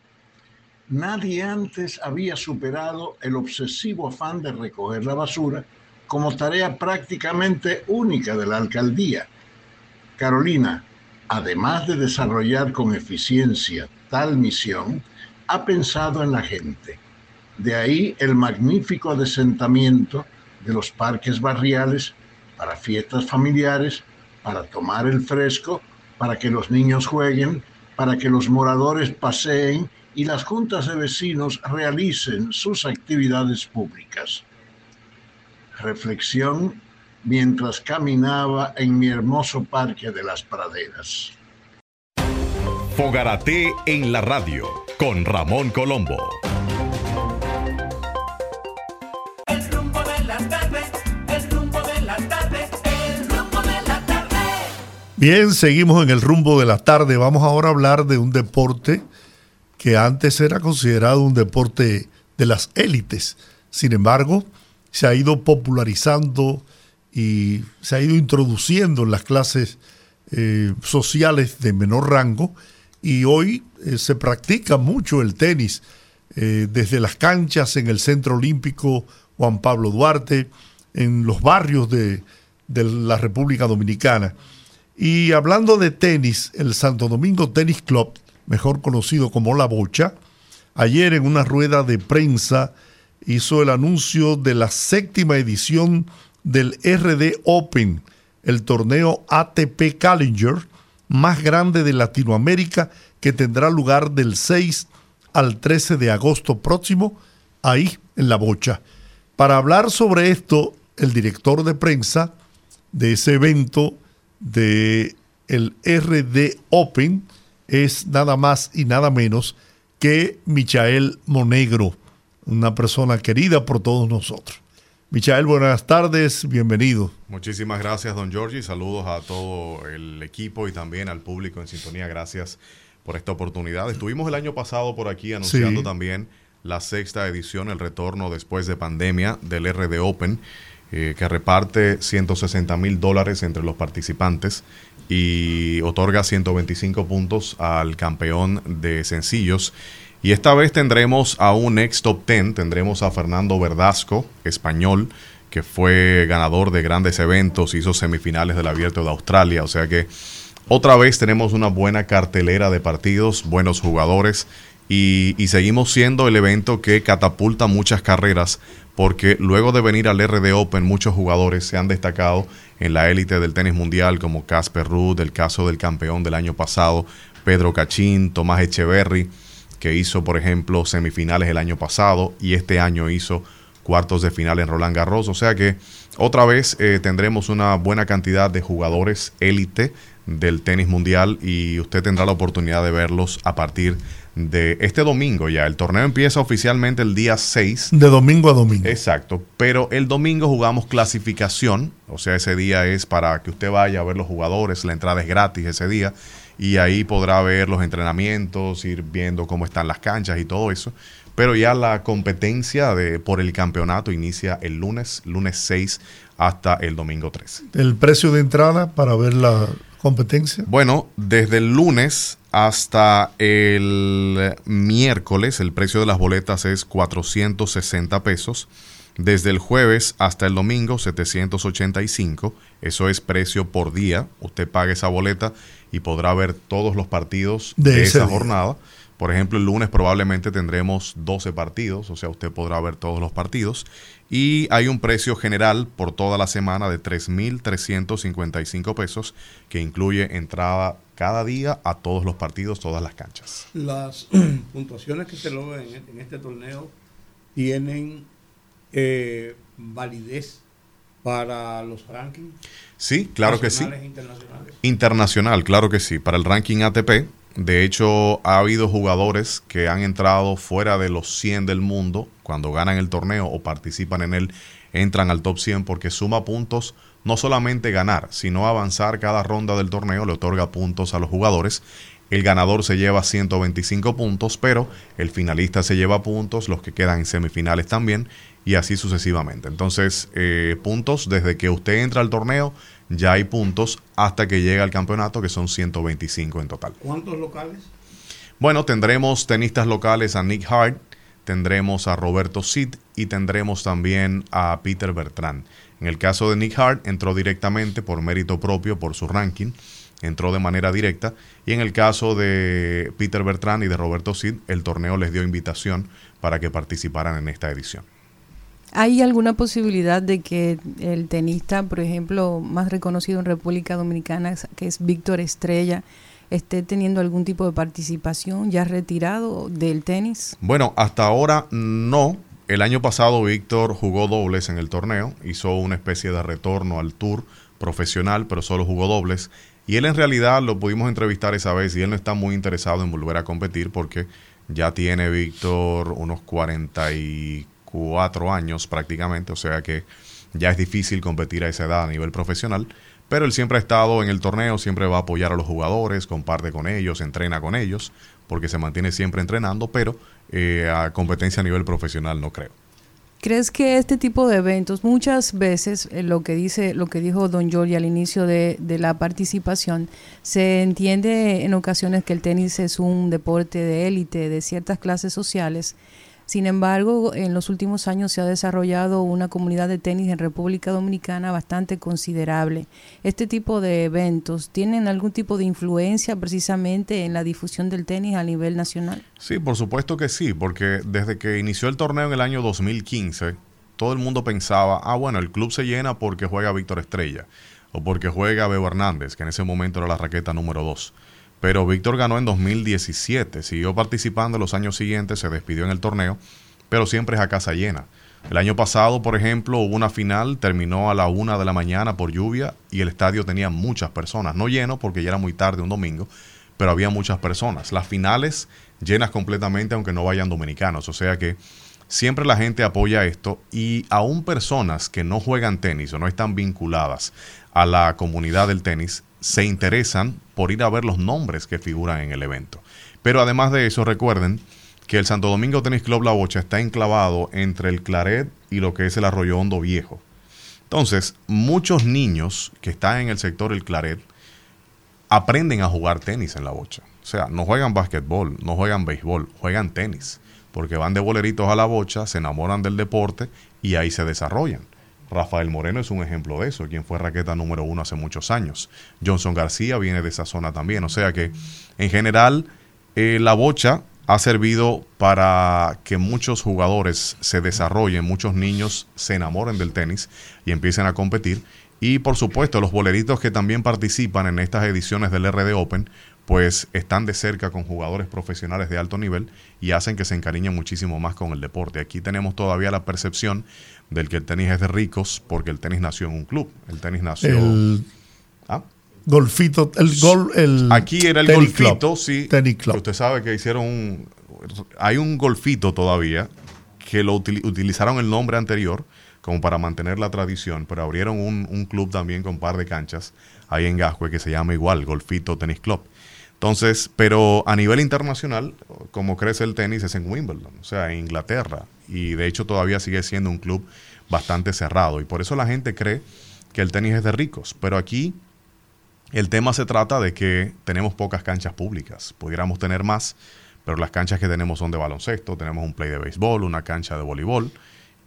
Nadie antes había superado el obsesivo afán de recoger la basura como tarea prácticamente única de la alcaldía. Carolina, además de desarrollar con eficiencia tal misión, ha pensado en la gente. De ahí el magnífico desentamiento de los parques barriales para fiestas familiares, para tomar el fresco, para que los niños jueguen, para que los moradores paseen y las juntas de vecinos realicen sus actividades públicas. Reflexión mientras caminaba en mi hermoso parque de las praderas. Fogarate en la radio con Ramón Colombo. El rumbo de la tarde, el rumbo de la tarde, el rumbo de la tarde. Bien, seguimos en el rumbo de la tarde. Vamos ahora a hablar de un deporte que antes era considerado un deporte de las élites. Sin embargo, se ha ido popularizando y se ha ido introduciendo en las clases eh, sociales de menor rango y hoy eh, se practica mucho el tenis eh, desde las canchas en el Centro Olímpico Juan Pablo Duarte, en los barrios de, de la República Dominicana. Y hablando de tenis, el Santo Domingo Tennis Club, mejor conocido como La Bocha, ayer en una rueda de prensa hizo el anuncio de la séptima edición del RD Open, el torneo ATP Challenger más grande de Latinoamérica que tendrá lugar del 6 al 13 de agosto próximo, ahí en La Bocha. Para hablar sobre esto, el director de prensa de ese evento de el RD Open es nada más y nada menos que Michael Monegro, una persona querida por todos nosotros. Michael, buenas tardes, bienvenido. Muchísimas gracias, don Giorgi. Saludos a todo el equipo y también al público en sintonía. Gracias por esta oportunidad. Estuvimos el año pasado por aquí anunciando Sí. también la sexta edición, el retorno después de pandemia del RD Open, eh, que reparte 160 mil dólares entre los participantes y otorga 125 puntos al campeón de sencillos. Y esta vez tendremos a un ex top 10, tendremos a Fernando Verdasco, español, que fue ganador de grandes eventos, hizo semifinales del Abierto de Australia, o sea que otra vez tenemos una buena cartelera de partidos, buenos jugadores. Y, seguimos siendo el evento que catapulta muchas carreras porque luego de venir al RD Open muchos jugadores se han destacado en la élite del tenis mundial como Casper Ruud, el caso del campeón del año pasado, Pedro Cachín, Tomás Echeverry, que hizo por ejemplo semifinales el año pasado y este año hizo cuartos de final en Roland Garros, o sea que otra vez eh, tendremos una buena cantidad de jugadores élite del tenis mundial y usted tendrá la oportunidad de verlos a partir de este domingo ya. El torneo empieza oficialmente el día 6. De domingo a domingo. Exacto, pero el domingo jugamos clasificación, o sea, ese día es para que usted vaya a ver los jugadores, la entrada es gratis ese día y ahí podrá ver los entrenamientos, ir viendo cómo están las canchas y todo eso. Pero ya la competencia de, por el campeonato inicia el lunes, lunes 6 hasta el domingo 13. El precio de entrada para ver la competencia. Bueno, desde el lunes hasta el miércoles el precio de las boletas es 460 pesos. Desde el jueves hasta el domingo 785. Eso es precio por día. Usted paga esa boleta y podrá ver todos los partidos De esa día. jornada. Por ejemplo, el lunes probablemente tendremos 12 partidos, o sea, usted podrá ver todos los partidos. Y hay un precio general por toda la semana de 3.355 pesos, que incluye entrada cada día a todos los partidos, todas las canchas. Las puntuaciones que se logran en, en este torneo tienen eh, validez para los rankings. Sí, claro que sí. nacionales internacionales. Internacional, claro que sí. Para el ranking ATP, de hecho, ha habido jugadores que han entrado fuera de los 100 del mundo. Cuando ganan el torneo o participan en él, entran al top 100 porque suma puntos no solamente ganar, sino avanzar cada ronda del torneo, le otorga puntos a los jugadores. El ganador se lleva 125 puntos, pero el finalista se lleva puntos, los que quedan en semifinales también, y así sucesivamente. Entonces, eh, puntos desde que usted entra al torneo, ya hay puntos hasta que llega al campeonato, que son 125 en total. ¿Cuántos locales? Bueno, tendremos tenistas locales a Nick Hart, tendremos a Roberto Sid y tendremos también a Peter Bertrand. En el caso de Nick Hart, entró directamente por mérito propio, por su ranking, entró de manera directa. Y en el caso de Peter Bertrand y de Roberto Sid, el torneo les dio invitación para que participaran en esta edición. ¿Hay alguna posibilidad de que el tenista, por ejemplo, más reconocido en República Dominicana, que es Víctor Estrella, esté teniendo algún tipo de participación ya retirado del tenis? Bueno, hasta ahora no. El año pasado Víctor jugó dobles en el torneo, hizo una especie de retorno al tour profesional, pero solo jugó dobles. Y él en realidad lo pudimos entrevistar esa vez y él no está muy interesado en volver a competir porque ya tiene Víctor unos 44 años prácticamente, o sea que ya es difícil competir a esa edad a nivel profesional. Pero él siempre ha estado en el torneo, siempre va a apoyar a los jugadores, comparte con ellos, entrena con ellos, porque se mantiene siempre entrenando, pero eh, a competencia a nivel profesional no creo. ¿Crees que este tipo de eventos, muchas veces eh, lo que dice, lo que dijo Don Giorgi al inicio de, de la participación, se entiende en ocasiones que el tenis es un deporte de élite de ciertas clases sociales. Sin embargo, en los últimos años se ha desarrollado una comunidad de tenis en República Dominicana bastante considerable. Este tipo de eventos tienen algún tipo de influencia precisamente en la difusión del tenis a nivel nacional. Sí, por supuesto que sí, porque desde que inició el torneo en el año 2015, todo el mundo pensaba, ah, bueno, el club se llena porque juega Víctor Estrella o porque juega Bebo Hernández, que en ese momento era la raqueta número 2. Pero Víctor ganó en 2017, siguió participando los años siguientes, se despidió en el torneo, pero siempre es a casa llena. El año pasado, por ejemplo, hubo una final, terminó a la una de la mañana por lluvia y el estadio tenía muchas personas. No lleno porque ya era muy tarde un domingo, pero había muchas personas. Las finales llenas completamente aunque no vayan dominicanos. O sea que siempre la gente apoya esto y aún personas que no juegan tenis o no están vinculadas a la comunidad del tenis se interesan por ir a ver los nombres que figuran en el evento. Pero además de eso, recuerden que el Santo Domingo Tennis Club La Bocha está enclavado entre el Claret y lo que es el Arroyo Hondo Viejo. Entonces, muchos niños que están en el sector El Claret aprenden a jugar tenis en La Bocha. O sea, no juegan básquetbol, no juegan béisbol, juegan tenis. Porque van de boleritos a La Bocha, se enamoran del deporte y ahí se desarrollan. Rafael Moreno es un ejemplo de eso, quien fue raqueta número uno hace muchos años. Johnson García viene de esa zona también. O sea que, en general, eh, la bocha ha servido para que muchos jugadores se desarrollen, muchos niños se enamoren del tenis y empiecen a competir. Y por supuesto, los boleritos que también participan en estas ediciones del RD Open, pues están de cerca con jugadores profesionales de alto nivel y hacen que se encariñen muchísimo más con el deporte. Aquí tenemos todavía la percepción del que el tenis es de ricos porque el tenis nació en un club. El tenis nació... El ¿Ah? golfito, el gol, el Aquí era el tenis golfito, club, sí. tenis club. Usted sabe que hicieron un... Hay un golfito todavía que lo util- utilizaron el nombre anterior como para mantener la tradición, pero abrieron un, un club también con un par de canchas ahí en Gascue que se llama igual, Golfito Tennis Club. Entonces, pero a nivel internacional, como crece el tenis es en Wimbledon, o sea, en Inglaterra, y de hecho todavía sigue siendo un club bastante cerrado, y por eso la gente cree que el tenis es de ricos, pero aquí el tema se trata de que tenemos pocas canchas públicas, pudiéramos tener más, pero las canchas que tenemos son de baloncesto, tenemos un play de béisbol, una cancha de voleibol,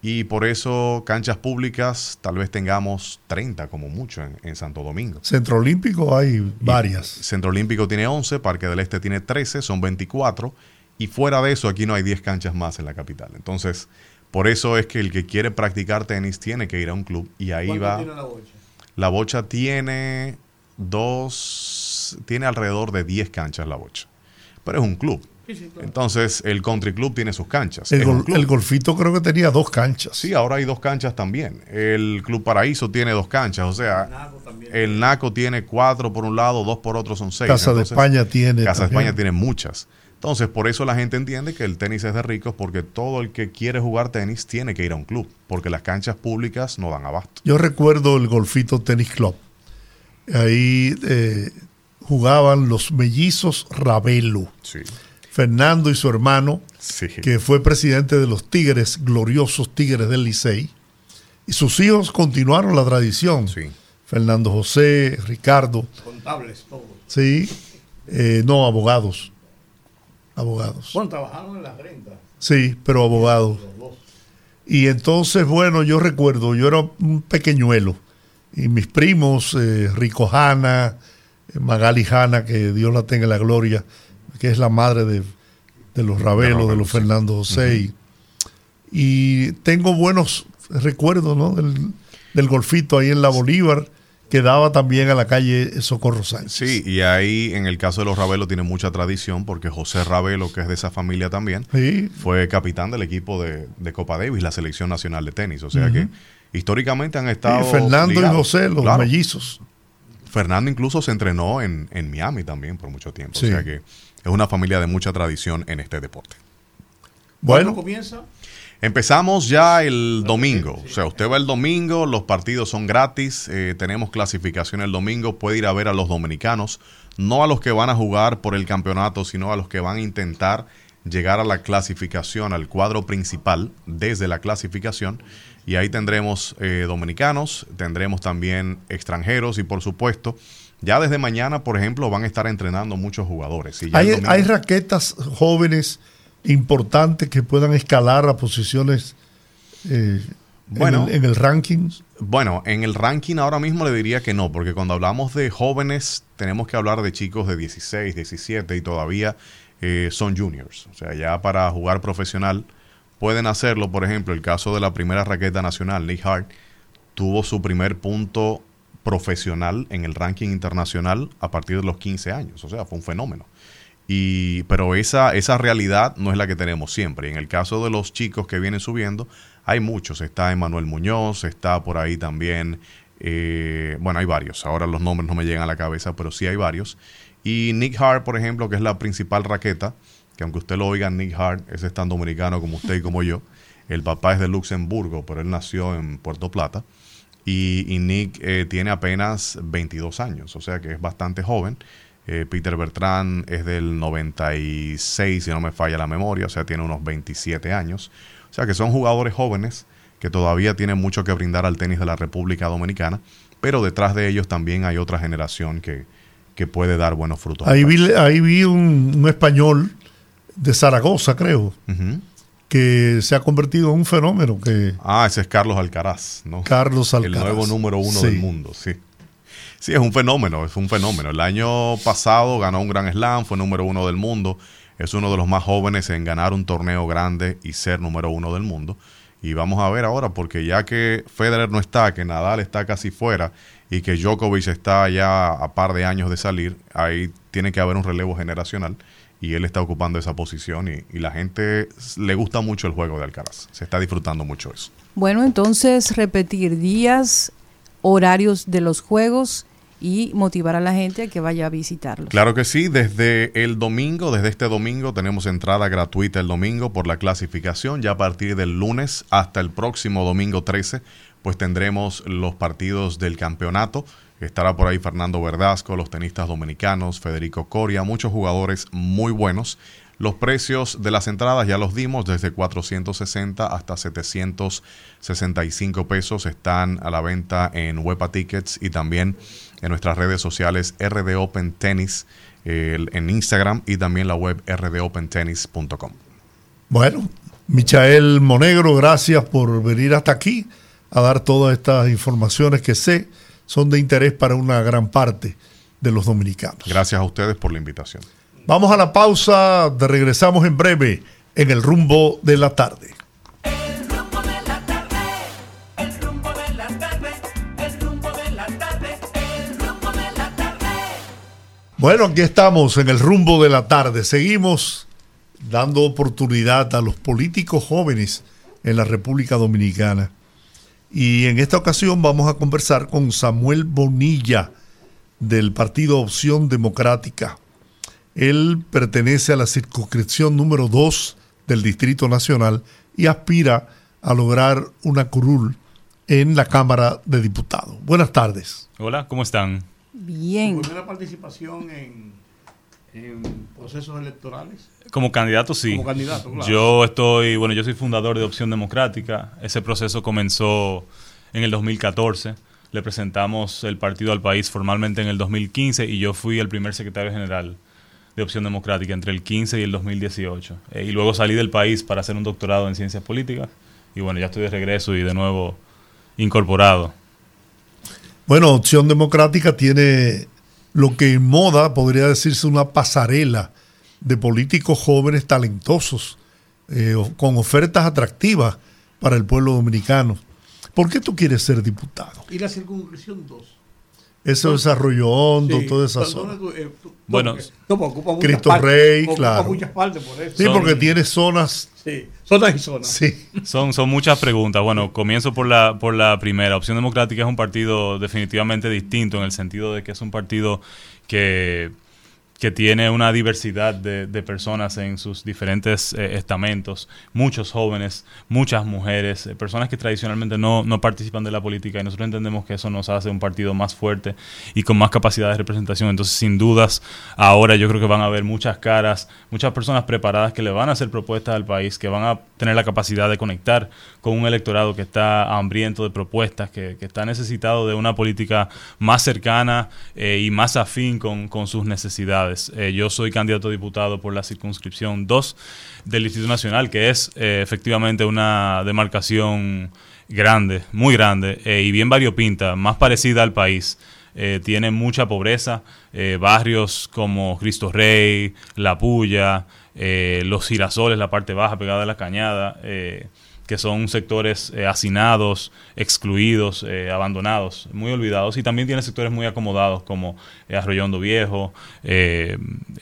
y por eso canchas públicas tal vez tengamos 30 como mucho en, en Santo Domingo. Centro Olímpico hay varias. Centro Olímpico tiene 11, Parque del Este tiene 13, son 24. Y fuera de eso, aquí no hay 10 canchas más en la capital. Entonces, por eso es que el que quiere practicar tenis tiene que ir a un club y ahí ¿Cuánto va. tiene la bocha? La bocha tiene dos, tiene alrededor de 10 canchas la bocha. Pero es un club. Sí, sí, claro. Entonces, el country club tiene sus canchas. El, gol- golfito creo que tenía dos canchas. Sí, ahora hay dos canchas también. El Club Paraíso tiene dos canchas, o sea, Naco también. el Naco tiene cuatro por un lado, dos por otro son seis. Casa de España tiene. Casa de. España tiene muchas. Entonces, por eso la gente entiende que el tenis es de ricos, porque todo el que quiere jugar tenis tiene que ir a un club, porque las canchas públicas no dan abasto. Yo recuerdo el Golfito Tennis Club. Ahí eh, jugaban los mellizos Ravelo. Sí, Fernando y su hermano, sí. que fue presidente de los Tigres, gloriosos Tigres del Licey. Y sus hijos continuaron la tradición. Sí. Fernando José, Ricardo, Contables, todos. sí. Eh, no, abogados. Abogados. Bueno, trabajaron en las rentas. Sí, pero abogados. Y entonces, bueno, yo recuerdo, yo era un pequeñuelo. Y mis primos, eh, Rico Hanna, eh, Magali Hanna, que Dios la tenga en la gloria, que es la madre de, de los Rabelos, de, los sí. Fernando José. y- Y tengo buenos recuerdos ¿no? del, del golfito ahí en la Bolívar, que daba también a la calle Socorro Sánchez. Sí, y ahí en el caso de los Ravelo tiene mucha tradición, porque José Ravelo, que es de esa familia también, Sí, fue capitán del equipo de, de Copa Davis, la selección nacional de tenis. O sea que históricamente han estado. y Fernando ligados. y José, los Claro. mellizos. Fernando incluso se entrenó en, en Miami también por mucho tiempo. Sí. O sea que es una familia de mucha tradición en este deporte. Bueno, ¿Cuándo comienza? Empezamos ya el domingo. O sea, usted va el domingo, los partidos son gratis, eh, tenemos clasificación el domingo, puede ir a ver a los dominicanos, no a los que van a jugar por el campeonato, sino a los que van a intentar llegar a la clasificación, al cuadro principal desde la clasificación. Y ahí tendremos eh, dominicanos, tendremos también extranjeros y por supuesto, ya desde mañana, por ejemplo, van a estar entrenando muchos jugadores. Y ya el Hay, domingo- hay raquetas jóvenes importantes que puedan escalar a posiciones eh, Bueno. en, el, en el ranking. Bueno, en el ranking ahora mismo le diría que no, porque cuando hablamos de jóvenes tenemos que hablar de chicos de 16, 17 y todavía eh, son juniors. O sea, ya para jugar profesional pueden hacerlo. Por ejemplo, el caso de la primera raqueta nacional, Nick Hart, tuvo su primer punto profesional en el ranking internacional a partir de los 15 años. O sea, fue un fenómeno. Y, pero esa, esa realidad no es la que tenemos siempre. En el caso de los chicos que vienen subiendo, hay muchos. Está Emanuel Muñoz, está por ahí también, eh, bueno, hay varios. Ahora los nombres no me llegan a la cabeza, pero sí hay varios. Y Nick Hart, por ejemplo, que es la principal raqueta, que aunque usted lo oiga, Nick Hart es tan dominicano como usted y como yo. El papá es de Luxemburgo, pero él nació en Puerto Plata. Y, y Nick eh, tiene apenas 22 años, o sea que es bastante joven. Eh, Peter Bertrand es del 96, si no me falla la memoria, o sea, tiene unos 27 años. O sea que son jugadores jóvenes que todavía tienen mucho que brindar al tenis de la República Dominicana, pero detrás de ellos también hay otra generación que, que puede dar buenos frutos. Ahí vi, ahí vi un, un español de Zaragoza, creo, Ujú. Que se ha convertido en un fenómeno. que Ah, ese es Carlos Alcaraz, ¿no? Carlos El Alcaraz. nuevo número uno Sí. del mundo, sí. Sí, es un fenómeno, es un fenómeno. El año pasado ganó un Gran Slam, fue número uno del mundo. Es uno de los más jóvenes en ganar un torneo grande y ser número uno del mundo. Y vamos a ver ahora, porque ya que Federer no está, que Nadal está casi fuera y que Djokovic está ya a par de años de salir, ahí tiene que haber un relevo generacional y él está ocupando esa posición y, y la gente le gusta mucho el juego de Alcaraz. Se está disfrutando mucho eso. Bueno, entonces repetir días, horarios de los juegos y motivar a la gente a que vaya a visitarlos. Claro que sí, desde el domingo, desde este domingo tenemos entrada gratuita el domingo por la clasificación, ya a partir del lunes hasta el próximo domingo 13, pues tendremos los partidos del campeonato. Estará por ahí Fernando Verdasco, los tenistas dominicanos, Federico Coria, muchos jugadores muy buenos. Los precios de las entradas ya los dimos, desde 460 hasta 765 pesos están a la venta en Huepa Tickets y también en nuestras redes sociales RD Open Tennis en Instagram y también la web rdopentennis.com. Bueno, Michael Monegro, gracias por venir hasta aquí a dar todas estas informaciones que sé son de interés para una gran parte de los dominicanos. Gracias a ustedes por la invitación. Vamos a la pausa, regresamos en breve en el rumbo de la tarde. El rumbo de la tarde, el rumbo de la tarde, el rumbo de la tarde, el rumbo de la tarde. Bueno, aquí estamos en el rumbo de la tarde. Seguimos dando oportunidad a los políticos jóvenes en la República Dominicana. Y en esta ocasión vamos a conversar con Samuel Bonilla del Partido Opción Democrática. Él pertenece a la circunscripción número 2 del Distrito Nacional y aspira a lograr una curul en la Cámara de Diputados. Buenas tardes. Hola, ¿cómo están? Bien. ¿Tu primera participación en, en procesos electorales? Como candidato, sí. Como candidato, claro. Yo estoy, bueno, yo soy fundador de Opción Democrática. Ese proceso comenzó en el 2014. Le presentamos el partido al país formalmente en el 2015 y yo fui el primer secretario general de Opción Democrática entre el 15 y el 2018. Eh, y luego salí del país para hacer un doctorado en ciencias políticas. Y bueno, ya estoy de regreso y de nuevo incorporado. Bueno, Opción Democrática tiene lo que en moda podría decirse una pasarela de políticos jóvenes talentosos, eh, con ofertas atractivas para el pueblo dominicano. ¿Por qué tú quieres ser diputado? Y la circunscripción 2. Eso es Arroyo Hondo, Sí, toda esa ¿dónde zona. tú- eh, tú- Bueno, no, ocupa Cristo partes, Rey, ocupa claro. muchas partes por eso. Sí, porque tiene zonas. Sí, zonas y zonas. Sí. Son, son muchas preguntas. Bueno, comienzo por la, por la primera. Opción Democrática es un partido definitivamente distinto en el sentido de que es un partido que, que tiene una diversidad de, de personas en sus diferentes eh, estamentos, muchos jóvenes, muchas mujeres, eh, personas que tradicionalmente no, no participan de la política y nosotros entendemos que eso nos hace un partido más fuerte y con más capacidad de representación. Entonces, sin dudas, ahora yo creo que van a haber muchas caras, muchas personas preparadas que le van a hacer propuestas al país, que van a tener la capacidad de conectar con un electorado que está hambriento de propuestas, que, que está necesitado de una política más cercana eh, y más afín con, con sus necesidades. Eh, yo soy candidato a diputado por la circunscripción 2 del Instituto Nacional, que es eh, efectivamente una demarcación grande, muy grande eh, y bien variopinta, más parecida al país. Tiene mucha pobreza, barrios como Cristo Rey, La Puya, Los Girasoles, la parte baja pegada a la cañada, que son sectores eh, hacinados, excluidos, eh, abandonados, muy olvidados, y también tiene sectores muy acomodados como eh, Arroyondo Viejo,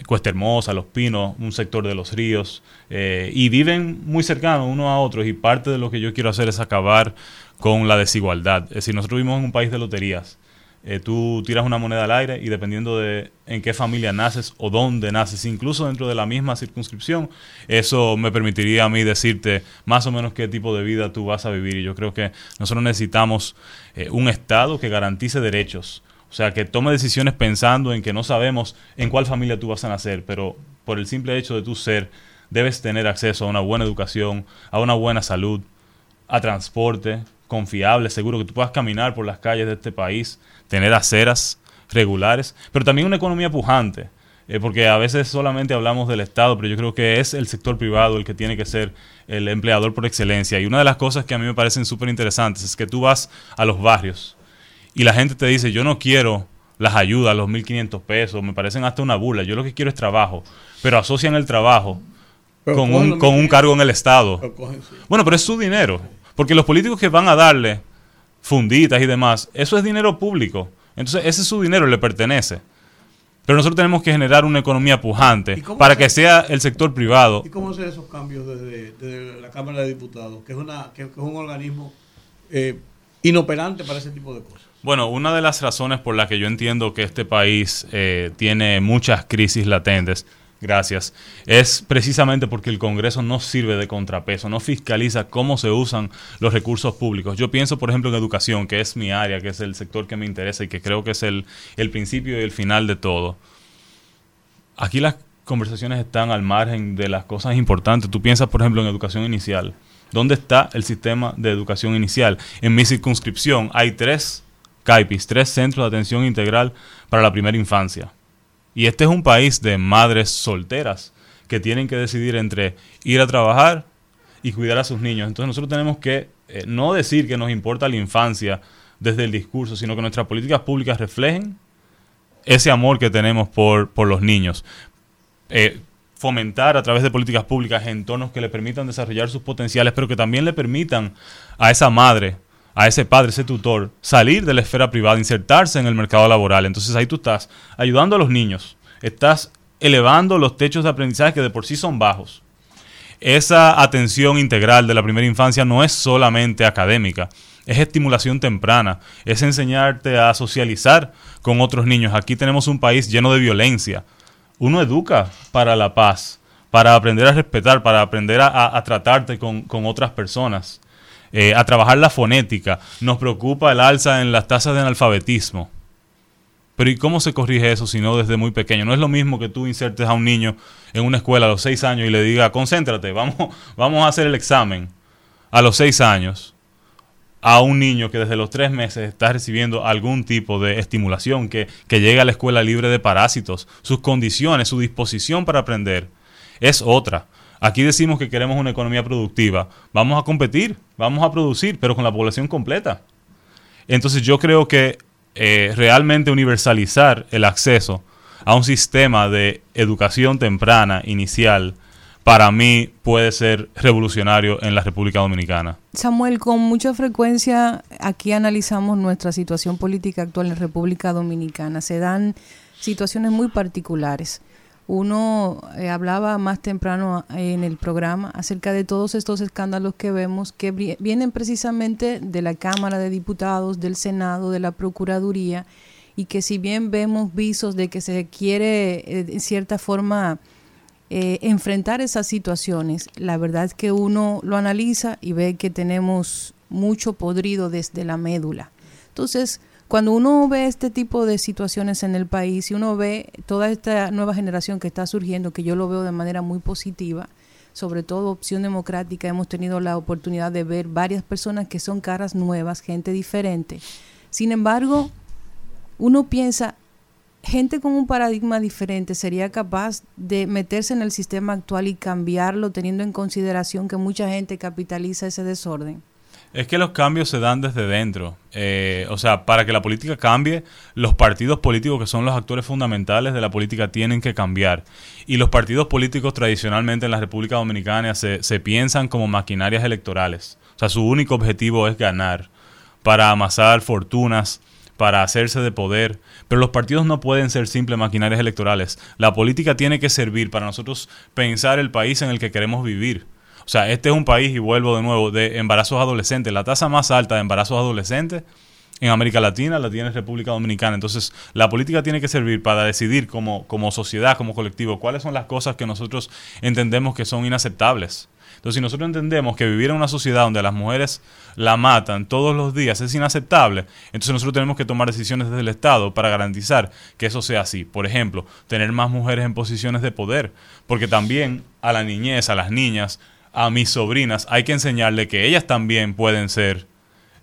Cuesta Hermosa, Los Pinos, un sector de los ríos, y viven muy cercanos unos a otros, y parte de lo que yo quiero hacer es acabar con la desigualdad. Es decir, nosotros vivimos en un país de loterías. Eh, tú tiras una moneda al aire y dependiendo de en qué familia naces o dónde naces, incluso dentro de la misma circunscripción, eso me permitiría a mí decirte más o menos qué tipo de vida tú vas a vivir. Y yo creo que nosotros necesitamos eh, un Estado que garantice derechos. O sea, que tome decisiones pensando en que no sabemos en cuál familia tú vas a nacer, pero por el simple hecho de tu ser, debes tener acceso a una buena educación, a una buena salud, a transporte confiable, seguro, que tú puedas caminar por las calles de este país, tener aceras regulares, pero también una economía pujante, eh, porque a veces solamente hablamos del Estado, pero yo creo que es el sector privado el que tiene que ser el empleador por excelencia. Y una de las cosas que a mí me parecen súper interesantes es que tú vas a los barrios y la gente te dice, yo no quiero las ayudas, los 1.500 pesos, me parecen hasta una burla, yo lo que quiero es trabajo, pero asocian el trabajo Pero con un, con un 1.500. cargo en el Estado. Pero cogen, sí. Bueno, pero es su dinero. Porque los políticos que van a darle funditas y demás, eso es dinero público. Entonces, ese es su dinero, le pertenece. Pero nosotros tenemos que generar una economía pujante ¿Y cómo para se- que sea el sector privado. ¿Y cómo hacer esos cambios desde, desde la Cámara de Diputados, que es, una, que, que es un organismo eh, inoperante para ese tipo de cosas? Bueno, una de las razones por las que yo entiendo que este país eh, tiene muchas crisis latentes, gracias, es precisamente porque el Congreso no sirve de contrapeso, no fiscaliza cómo se usan los recursos públicos. Yo pienso, por ejemplo, en educación, que es mi área, que es el sector que me interesa y que creo que es el, el principio y el final de todo. Aquí las conversaciones están al margen de las cosas importantes. Tú piensas, por ejemplo, en educación inicial. ¿Dónde está el sistema de educación inicial? En mi circunscripción hay tres CAIPIS, tres centros de atención integral para la primera infancia. Y este es un país de madres solteras que tienen que decidir entre ir a trabajar y cuidar a sus niños. Entonces nosotros tenemos que eh, no decir que nos importa la infancia desde el discurso, sino que nuestras políticas públicas reflejen ese amor que tenemos por, por los niños. Eh, fomentar a través de políticas públicas entornos que le permitan desarrollar sus potenciales, pero que también le permitan a esa madre, a ese padre, ese tutor, salir de la esfera privada, insertarse en el mercado laboral. Entonces ahí tú estás ayudando a los niños, estás elevando los techos de aprendizaje que de por sí son bajos. Esa atención integral de la primera infancia no es solamente académica, es estimulación temprana, es enseñarte a socializar con otros niños. Aquí tenemos un país lleno de violencia. Uno educa para la paz, para aprender a respetar, para aprender a, a- tratarte con, con otras personas, eh, a trabajar la fonética. Nos preocupa el alza en las tasas de analfabetismo. Pero ¿y cómo se corrige eso si no desde muy pequeño? No es lo mismo que tú insertes a un niño en una escuela a los seis años y le diga, concéntrate, vamos, vamos a hacer el examen a los seis años a un niño que desde los tres meses está recibiendo algún tipo de estimulación, que, que llega a la escuela libre de parásitos, sus condiciones, su disposición para aprender es otra. Aquí decimos que queremos una economía productiva. Vamos a competir, vamos a producir, pero con la población completa. Entonces yo creo que eh, realmente universalizar el acceso a un sistema de educación temprana, inicial, para mí puede ser revolucionario en la República Dominicana. Samuel, con mucha frecuencia aquí analizamos nuestra situación política actual en República Dominicana. Se dan situaciones muy particulares. Uno eh, hablaba más temprano en el programa acerca de todos estos escándalos que vemos que vi- vienen precisamente de la Cámara de Diputados, del Senado, de la Procuraduría y que si bien vemos visos de que se quiere eh, en cierta forma eh, enfrentar esas situaciones, la verdad es que uno lo analiza y ve que tenemos mucho podrido desde la médula. Entonces, cuando uno ve este tipo de situaciones en el país y uno ve toda esta nueva generación que está surgiendo, que yo lo veo de manera muy positiva, sobre todo Opción Democrática, hemos tenido la oportunidad de ver varias personas que son caras nuevas, gente diferente. Sin embargo, uno piensa, gente con un paradigma diferente sería capaz de meterse en el sistema actual y cambiarlo teniendo en consideración que mucha gente capitaliza ese desorden. Es que los cambios se dan desde dentro. Eh, o sea, para que la política cambie, los partidos políticos que son los actores fundamentales de la política tienen que cambiar. Y los partidos políticos tradicionalmente en la República Dominicana se, se piensan como maquinarias electorales. O sea, su único objetivo es ganar, para amasar fortunas, para hacerse de poder. Pero los partidos no pueden ser simples maquinarias electorales. La política tiene que servir para nosotros pensar el país en el que queremos vivir. O sea, este es un país, y vuelvo de nuevo, de embarazos adolescentes. La tasa más alta de embarazos adolescentes en América Latina la tiene República Dominicana. Entonces, la política tiene que servir para decidir como, como sociedad, como colectivo, cuáles son las cosas que nosotros entendemos que son inaceptables. Entonces, si nosotros entendemos que vivir en una sociedad donde las mujeres la matan todos los días es inaceptable, entonces nosotros tenemos que tomar decisiones desde el Estado para garantizar que eso sea así. Por ejemplo, tener más mujeres en posiciones de poder, porque también a la niñez, a las niñas, a mis sobrinas, hay que enseñarle que ellas también pueden ser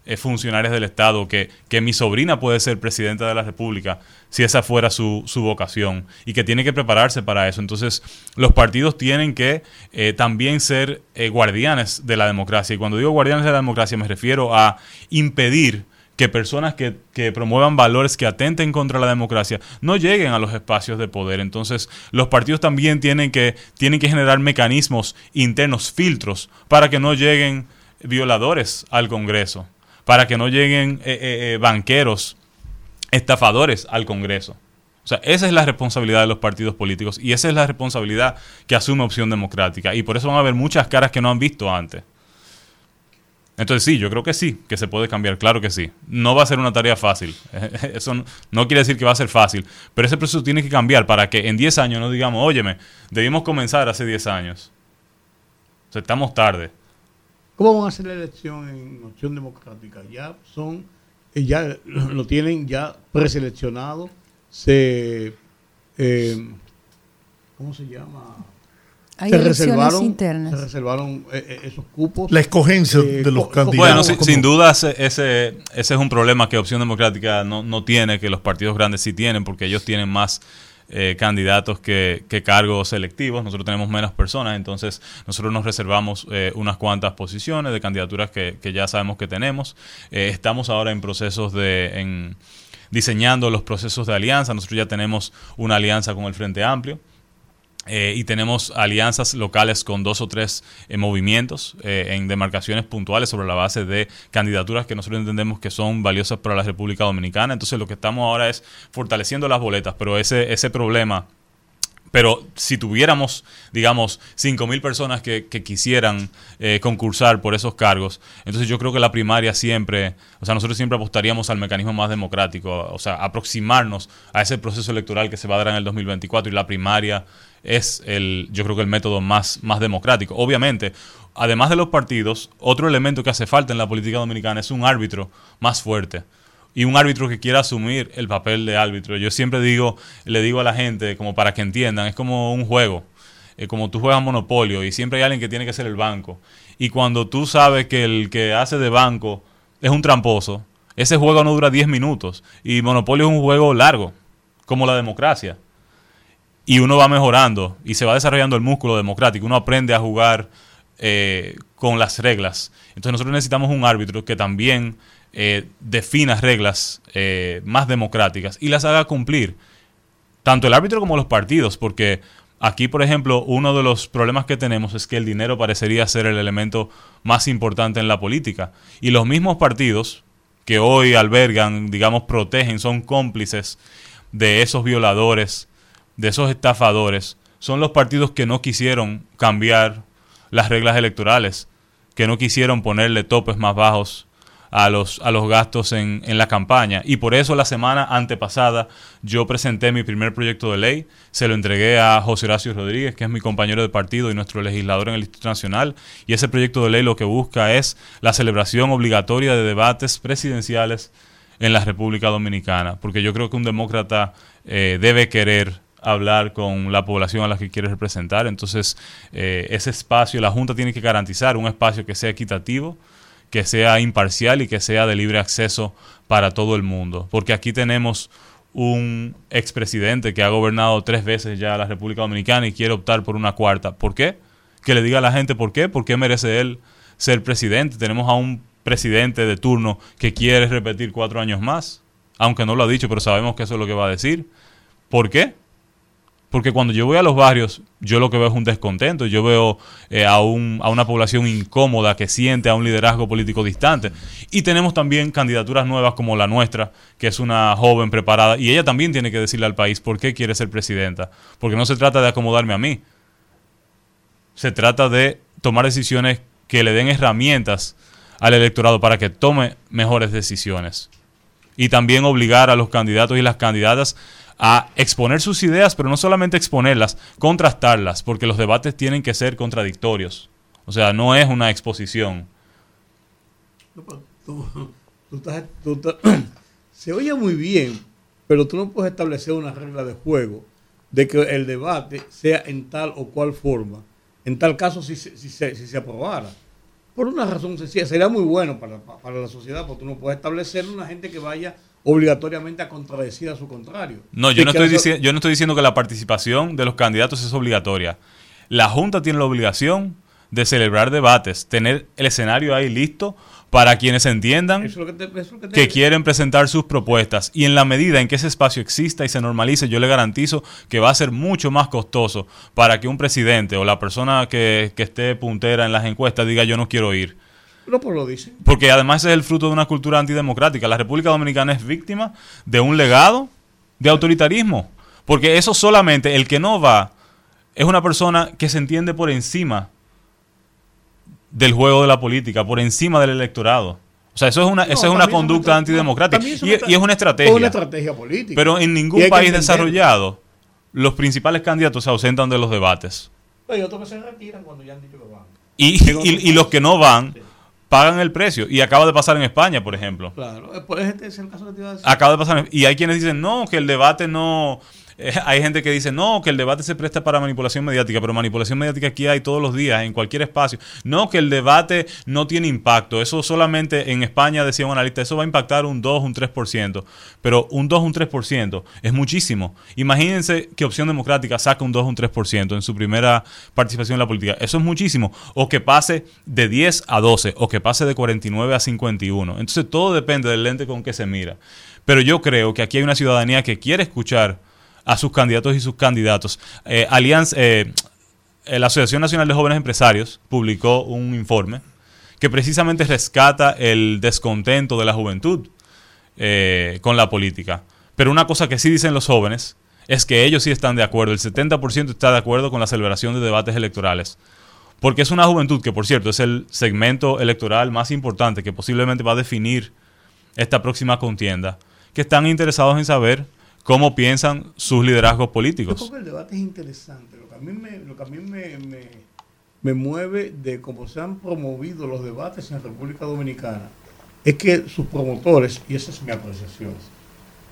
eh, funcionarias del Estado, que, que mi sobrina puede ser presidenta de la República si esa fuera su, su vocación y que tiene que prepararse para eso. Entonces, los partidos tienen que eh, también ser eh, guardianes de la democracia. Y cuando digo guardianes de la democracia me refiero a impedir que personas que, que, promuevan valores que atenten contra la democracia no lleguen a los espacios de poder. Entonces, los partidos también tienen que, tienen que generar mecanismos internos, filtros, para que no lleguen violadores al Congreso, para que no lleguen eh, eh, eh, banqueros, estafadores al Congreso. O sea, esa es la responsabilidad de los partidos políticos y esa es la responsabilidad que asume Opción Democrática. Y por eso van a haber muchas caras que no han visto antes. Entonces sí, yo creo que sí, que se puede cambiar, claro que sí. No va a ser una tarea fácil, eso no, quiere decir que va a ser fácil, pero ese proceso tiene que cambiar para que en 10 años no digamos, óyeme, debimos comenzar hace 10 años. O sea, estamos tarde. ¿Cómo van a hacer la elección en Opción Democrática? Ya son, eh, ya lo tienen ya preseleccionado, se, eh, ¿cómo se llama? Hay se reservaron, internas. se reservaron eh, eh, esos cupos. La escogencia Eh, de los candidatos. Bueno, si- como- sin duda ese, ese, ese es un problema que Opción Democrática no, no tiene, que los partidos grandes sí tienen, porque ellos tienen más eh, candidatos que, que cargos selectivos. Nosotros tenemos menos personas, entonces nosotros nos reservamos eh, unas cuantas posiciones de candidaturas que, que ya sabemos que tenemos. Eh, estamos ahora en procesos de... En, diseñando los procesos de alianza. Nosotros ya tenemos una alianza con el Frente Amplio. Eh, y tenemos alianzas locales con dos o tres eh, movimientos eh, en demarcaciones puntuales sobre la base de candidaturas que nosotros entendemos que son valiosas para la República Dominicana. Entonces lo que estamos ahora es fortaleciendo las boletas, pero ese, ese problema pero si tuviéramos, digamos, 5.000 personas que, quisieran eh, concursar por esos cargos, entonces yo creo que la primaria siempre, o sea, nosotros siempre apostaríamos al mecanismo más democrático, o sea, aproximarnos a ese proceso electoral que se va a dar en el 2024 y la primaria es el, yo creo que el método más, más democrático. Obviamente, además de los partidos, otro elemento que hace falta en la política dominicana es un árbitro más fuerte y un árbitro que quiera asumir el papel de árbitro. Yo siempre digo, le digo a la gente, como para que entiendan, es como un juego, eh, como tú juegas Monopolio y siempre hay alguien que tiene que ser el banco. Y cuando tú sabes que el que hace de banco es un tramposo, ese juego no dura 10 minutos. Y Monopolio es un juego largo, como la democracia. Y uno va mejorando y se va desarrollando el músculo democrático. Uno aprende a jugar eh, con las reglas. Entonces nosotros necesitamos un árbitro que también eh, defina reglas eh, más democráticas y las haga cumplir. Tanto el árbitro como los partidos, porque aquí, por ejemplo, uno de los problemas que tenemos es que el dinero parecería ser el elemento más importante en la política. Y los mismos partidos que hoy albergan, digamos, protegen, son cómplices de esos violadores, de esos estafadores, son los partidos que no quisieron cambiar las reglas electorales, que no quisieron ponerle topes más bajos a los, a los gastos en, en la campaña. Y por eso la semana antepasada yo presenté mi primer proyecto de ley, se lo entregué a José Horacio Rodríguez, que es mi compañero de partido y nuestro legislador en el Instituto Nacional, y ese proyecto de ley lo que busca es la celebración obligatoria de debates presidenciales en la República Dominicana, porque yo creo que un demócrata eh, debe querer hablar con la población a la que quiere representar. Entonces, eh, ese espacio, la Junta tiene que garantizar un espacio que sea equitativo, que sea imparcial y que sea de libre acceso para todo el mundo. Porque aquí tenemos un expresidente que ha gobernado tres veces ya la República Dominicana y quiere optar por una cuarta. ¿Por qué? Que le diga a la gente por qué, por qué merece él ser presidente. Tenemos a un presidente de turno que quiere repetir cuatro años más, aunque no lo ha dicho, pero sabemos que eso es lo que va a decir. ¿Por qué? Porque cuando yo voy a los barrios, yo lo que veo es un descontento, yo veo eh, a, un, a una población incómoda que siente a un liderazgo político distante. Y tenemos también candidaturas nuevas como la nuestra, que es una joven preparada, y ella también tiene que decirle al país por qué quiere ser presidenta. Porque no se trata de acomodarme a mí, se trata de tomar decisiones que le den herramientas al electorado para que tome mejores decisiones. Y también obligar a los candidatos y las candidatas a exponer sus ideas, pero no solamente exponerlas, contrastarlas, porque los debates tienen que ser contradictorios. O sea, no es una exposición. Se oye muy bien, pero tú no puedes establecer una regla de juego de que el debate sea en tal o cual forma. En tal caso, si se, si se, si se aprobara. Por una razón sencilla, sería muy bueno para, para la sociedad, porque tú no puedes establecer una gente que vaya obligatoriamente a contradecir a su contrario. No, yo no, estoy eso- dici- yo no estoy diciendo que la participación de los candidatos es obligatoria. La Junta tiene la obligación de celebrar debates, tener el escenario ahí listo para quienes entiendan Eso es lo que te- eso es lo que te- que quieren presentar sus propuestas. Y en la medida en que ese espacio exista y se normalice, yo le garantizo que va a ser mucho más costoso para que un presidente o la persona que, que esté puntera en las encuestas diga yo no quiero ir. No, pues lo dicen. Porque además es el fruto de una cultura antidemocrática. La República Dominicana es víctima de un legado de autoritarismo. Porque eso solamente, el que no va, es una persona que se entiende por encima del juego de la política, por encima del electorado. O sea, eso es una, No, eso es una es conducta antidemocrática. también es Y, una y es una estrategia. una estrategia política. Pero en Y ningún país desarrollado, los principales candidatos se ausentan de los debates. Hay otros que se retiran cuando ya han dicho que van. Y, y- y los que no van, pagan el precio. Y acaba de pasar en España, por ejemplo. Claro, este es el caso que te iba a decir. Acaba de pasar. Y hay quienes dicen, no, que el debate no. Eh, hay gente que dice, no, que el debate se presta para manipulación mediática, pero manipulación mediática aquí hay todos los días, en cualquier espacio. No, que el debate no tiene impacto. Eso solamente en España, decía un analista, eso va a impactar un 2, un 3%. Pero un 2, un 3% es muchísimo. Imagínense que Opción Democrática saca un 2, un 3% en su primera participación en la política. Eso es muchísimo. O que pase de 10 a 12, o que pase de 49 a 51. Entonces todo depende del lente con que se mira. Pero yo creo que aquí hay una ciudadanía que quiere escuchar a sus candidatos y sus candidatos. Eh, Alianza, eh, eh, la Asociación Nacional de Jóvenes Empresarios publicó un informe que precisamente rescata el descontento de la juventud con la política. Pero una cosa que sí dicen los jóvenes es que ellos sí están de acuerdo, el 70% está de acuerdo con la celebración de debates electorales. Porque es una juventud que, por cierto, es el segmento electoral más importante que posiblemente va a definir esta próxima contienda, que están interesados en saber cómo piensan sus liderazgos Yo políticos. creo que el debate es interesante. Lo que a mí me, lo que a mí me, me- me mueve de cómo se han promovido los debates en República Dominicana es que sus promotores, y esa es mi apreciación,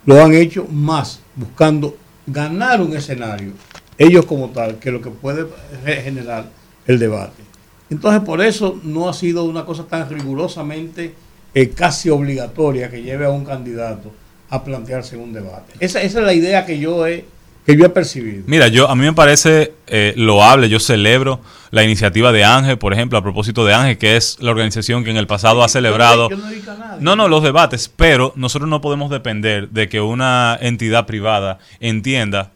lo han hecho más buscando ganar un escenario, ellos como tal, que lo que puede generar el debate. Entonces, por eso no ha sido una cosa tan rigurosamente eh, casi obligatoria que lleve a un candidato a plantearse un debate. Esa, esa es la idea que yo he, que yo he percibido. Mira, yo a mí me parece eh, loable, yo celebro la iniciativa de Ángel, por ejemplo, a propósito de Ángel, que es la organización que en el pasado ha celebrado... Yo no digo a nadie. No, no, los debates, pero nosotros no podemos depender de que una entidad privada entienda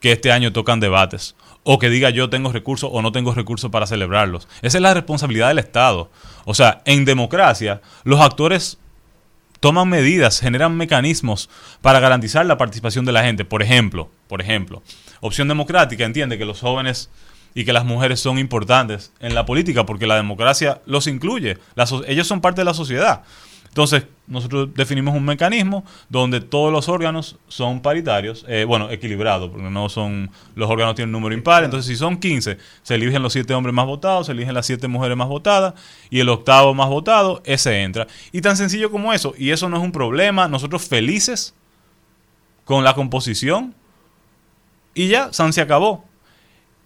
que este año tocan debates o que diga yo tengo recursos o no tengo recursos para celebrarlos. Esa es la responsabilidad del Estado. O sea, en democracia, los actores toman medidas, generan mecanismos para garantizar la participación de la gente. Por ejemplo, por ejemplo, Opción Democrática entiende que los jóvenes y que las mujeres son importantes en la política porque la democracia los incluye. La so- ellos son parte de la sociedad. Entonces, nosotros definimos un mecanismo donde todos los órganos son paritarios, eh, bueno, equilibrados, porque no son, los órganos tienen un número impar, entonces si son 15, se eligen los 7 hombres más votados, se eligen las 7 mujeres más votadas, y el octavo más votado, ese entra. Y tan sencillo como eso, y eso no es un problema, nosotros felices con la composición, y ya, San se acabó.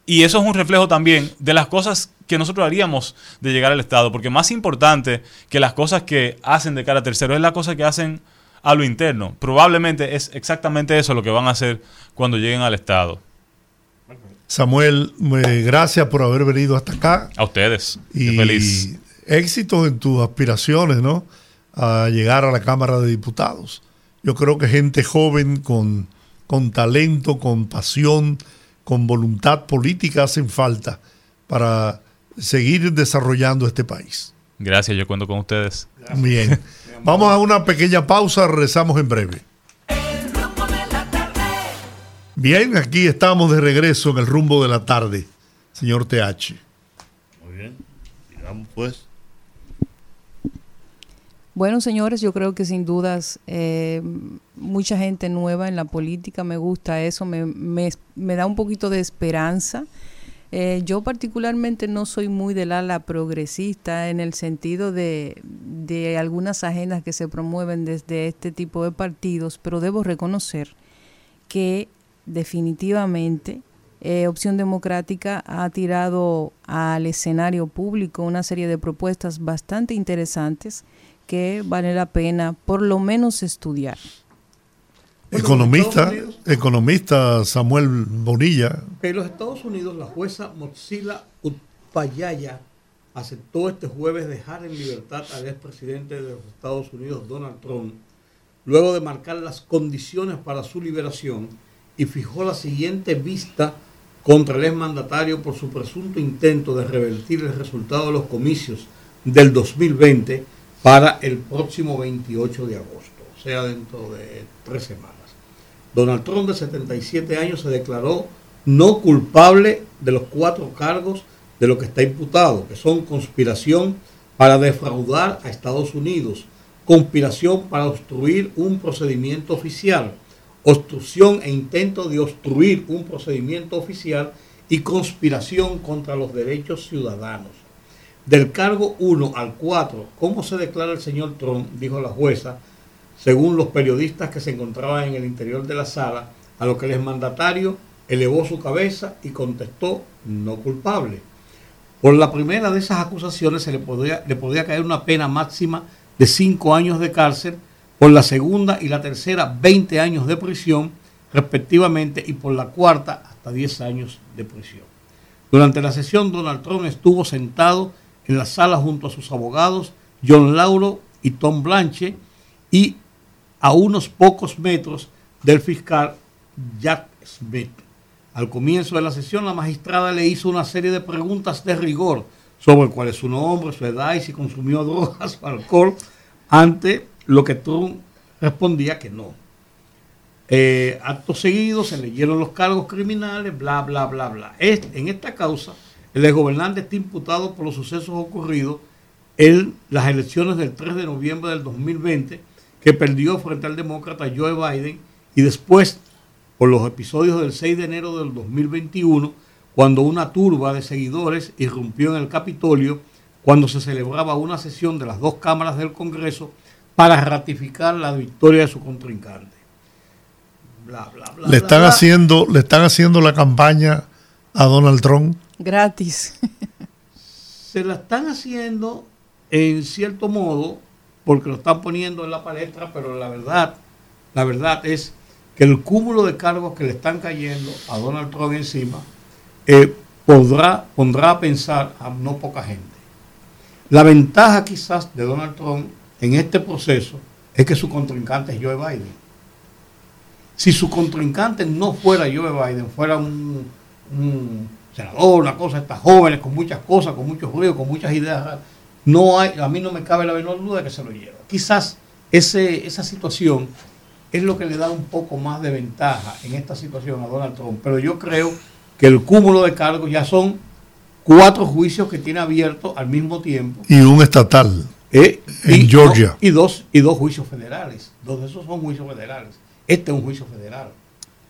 Y eso es un reflejo también de las cosas que nosotros haríamos de llegar al Estado, porque más importante que las cosas que hacen de cara a tercero es la cosa que hacen a lo interno. Probablemente es exactamente eso lo que van a hacer cuando lleguen al Estado. Samuel, eh, gracias por haber venido hasta acá. A ustedes. Y feliz. éxito en tus aspiraciones, ¿no? A llegar a la Cámara de Diputados. Yo creo que gente joven con, con talento, con pasión, con voluntad política hacen falta para seguir desarrollando este país. Gracias, yo cuento con ustedes. Bien. Vamos a una pequeña pausa, regresamos en breve. Bien, aquí estamos de regreso en el rumbo de la tarde, señor TH. Muy bien. Digamos pues. Bueno, señores, yo creo que sin dudas eh, mucha gente nueva en la política, me gusta eso, me, me, me da un poquito de esperanza. Eh, yo particularmente no soy muy del ala progresista en el sentido de, de algunas agendas que se promueven desde este tipo de partidos, pero debo reconocer que definitivamente eh, Opción Democrática ha tirado al escenario público una serie de propuestas bastante interesantes que vale la pena por lo menos estudiar. Economista, economista Samuel Bonilla. En los Estados Unidos, la jueza Motsila Utpayaya aceptó este jueves dejar en libertad al expresidente de los Estados Unidos, Donald Trump, luego de marcar las condiciones para su liberación y fijó la siguiente vista contra el exmandatario por su presunto intento de revertir el resultado de los comicios del 2020 para el próximo 28 de agosto, o sea, dentro de tres semanas. Donald Trump, de 77 años, se declaró no culpable de los cuatro cargos de lo que está imputado, que son conspiración para defraudar a Estados Unidos, conspiración para obstruir un procedimiento oficial, obstrucción e intento de obstruir un procedimiento oficial y conspiración contra los derechos ciudadanos. Del cargo 1 al 4, ¿cómo se declara el señor Trump? Dijo la jueza, según los periodistas que se encontraban en el interior de la sala, a lo que el exmandatario elevó su cabeza y contestó no culpable. Por la primera de esas acusaciones se le podría, le caer una pena máxima de cinco años de cárcel, por la segunda y la tercera 20 años de prisión respectivamente y por la cuarta hasta 10 años de prisión. Durante la sesión Donald Trump estuvo sentado en la sala junto a sus abogados John Lauro y Tom Blanche y a unos pocos metros del fiscal Jack Smith. Al comienzo de la sesión, la magistrada le hizo una serie de preguntas de rigor sobre cuál es su nombre, su edad y si consumió drogas o alcohol, ante lo que Trump respondía que no. Eh, acto seguido se leyeron los cargos criminales, bla, bla, bla, bla. En esta causa, el exgobernante está imputado por los sucesos ocurridos en las elecciones del 3 de noviembre del 2020, que perdió frente al demócrata Joe Biden, y después por los episodios del 6 de enero del 2021, cuando una turba de seguidores irrumpió en el Capitolio cuando se celebraba una sesión de las dos cámaras del Congreso para ratificar la victoria de su contrincante. Bla, bla, bla, Le están bla. haciendo, le están haciendo la campaña a Donald Trump. Gratis. se la están haciendo en cierto modo porque lo están poniendo en la palestra, pero la verdad, la verdad es que el cúmulo de cargos que le están cayendo a Donald Trump encima eh, podrá, pondrá a pensar a no poca gente. La ventaja quizás de Donald Trump en este proceso es que su contrincante es Joe Biden. Si su contrincante no fuera Joe Biden, fuera un, un senador, una cosa, estas jóvenes con muchas cosas, con muchos ruidos, con muchas ideas, no hay, a mí no me cabe la menor duda de que se lo lleva. Quizás ese, esa situación es lo que le da un poco más de ventaja en esta situación a Donald Trump. Pero yo creo que el cúmulo de cargos ya son cuatro juicios que tiene abiertos al mismo tiempo Y un estatal. Eh, En y Georgia. y, dos, y dos juicios federales. Dos de esos son juicios federales. Este es un juicio federal.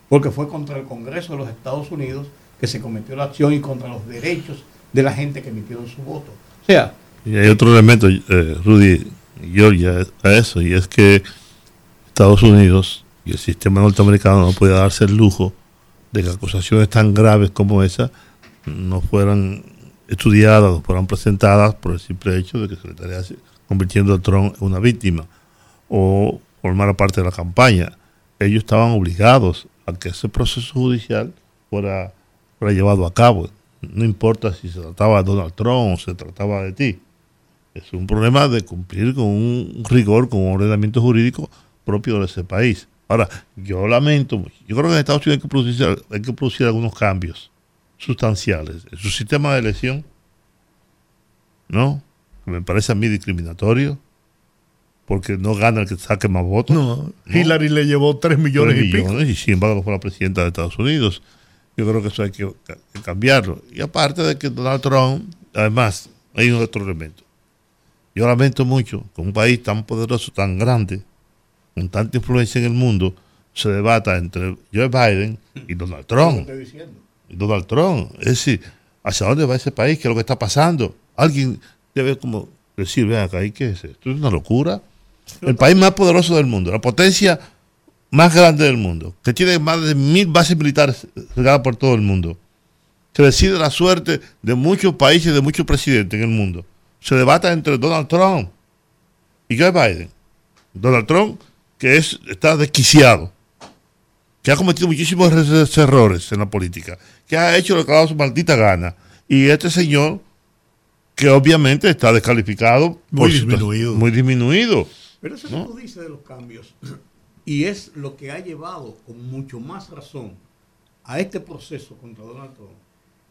Porque fue contra el Congreso de los Estados Unidos que se cometió la acción y contra los derechos de la gente que emitieron su voto. O sea, Y hay otro elemento, eh, Rudy, Georgia, a eso, y es que Estados Unidos y el sistema norteamericano no puede darse el lujo de que acusaciones tan graves como esa no fueran estudiadas, no fueran presentadas por el simple hecho de que se le estaría convirtiendo a Trump en una víctima o formara parte de la campaña. Ellos estaban obligados a que ese proceso judicial fuera, fuera llevado a cabo. No importa si se trataba de Donald Trump o se trataba de ti. Es un problema de cumplir con un rigor, con un ordenamiento jurídico propio de ese país. Ahora, yo lamento, yo creo que en Estados Unidos hay que producir, hay que producir algunos cambios sustanciales en su sistema de elección, ¿no? Que me parece a mí discriminatorio, porque no gana el que saque más votos. No, Hillary le llevó 3 millones Tres y pico. millones, y sin embargo fue la presidenta de Estados Unidos. Yo creo que eso hay que cambiarlo. Y aparte de que Donald Trump, además, hay un otro elemento. Yo lamento mucho que un país tan poderoso, tan grande, con tanta influencia en el mundo, se debata entre Joe Biden y Donald Trump. estoy diciendo. Y Donald Trump. Es decir, ¿hacia dónde va ese país? ¿Qué es lo que está pasando? Alguien debe como decir, vean acá, ¿y qué es esto? Es una locura. El país más poderoso del mundo, la potencia más grande del mundo, que tiene más de mil bases militares regadas por todo el mundo, que decide la suerte de muchos países, de muchos presidentes en el mundo. Se debata entre Donald Trump y Joe Biden. Donald Trump, que es, está desquiciado, que ha cometido muchísimos er- errores en la política, que ha hecho lo que ha dado su maldita gana. Y este señor, que obviamente está descalificado, Muy disminuido. Muy disminuido. Pero eso ¿No? que tú dices de los cambios, y es lo que ha llevado con mucho más razón a este proceso contra Donald Trump,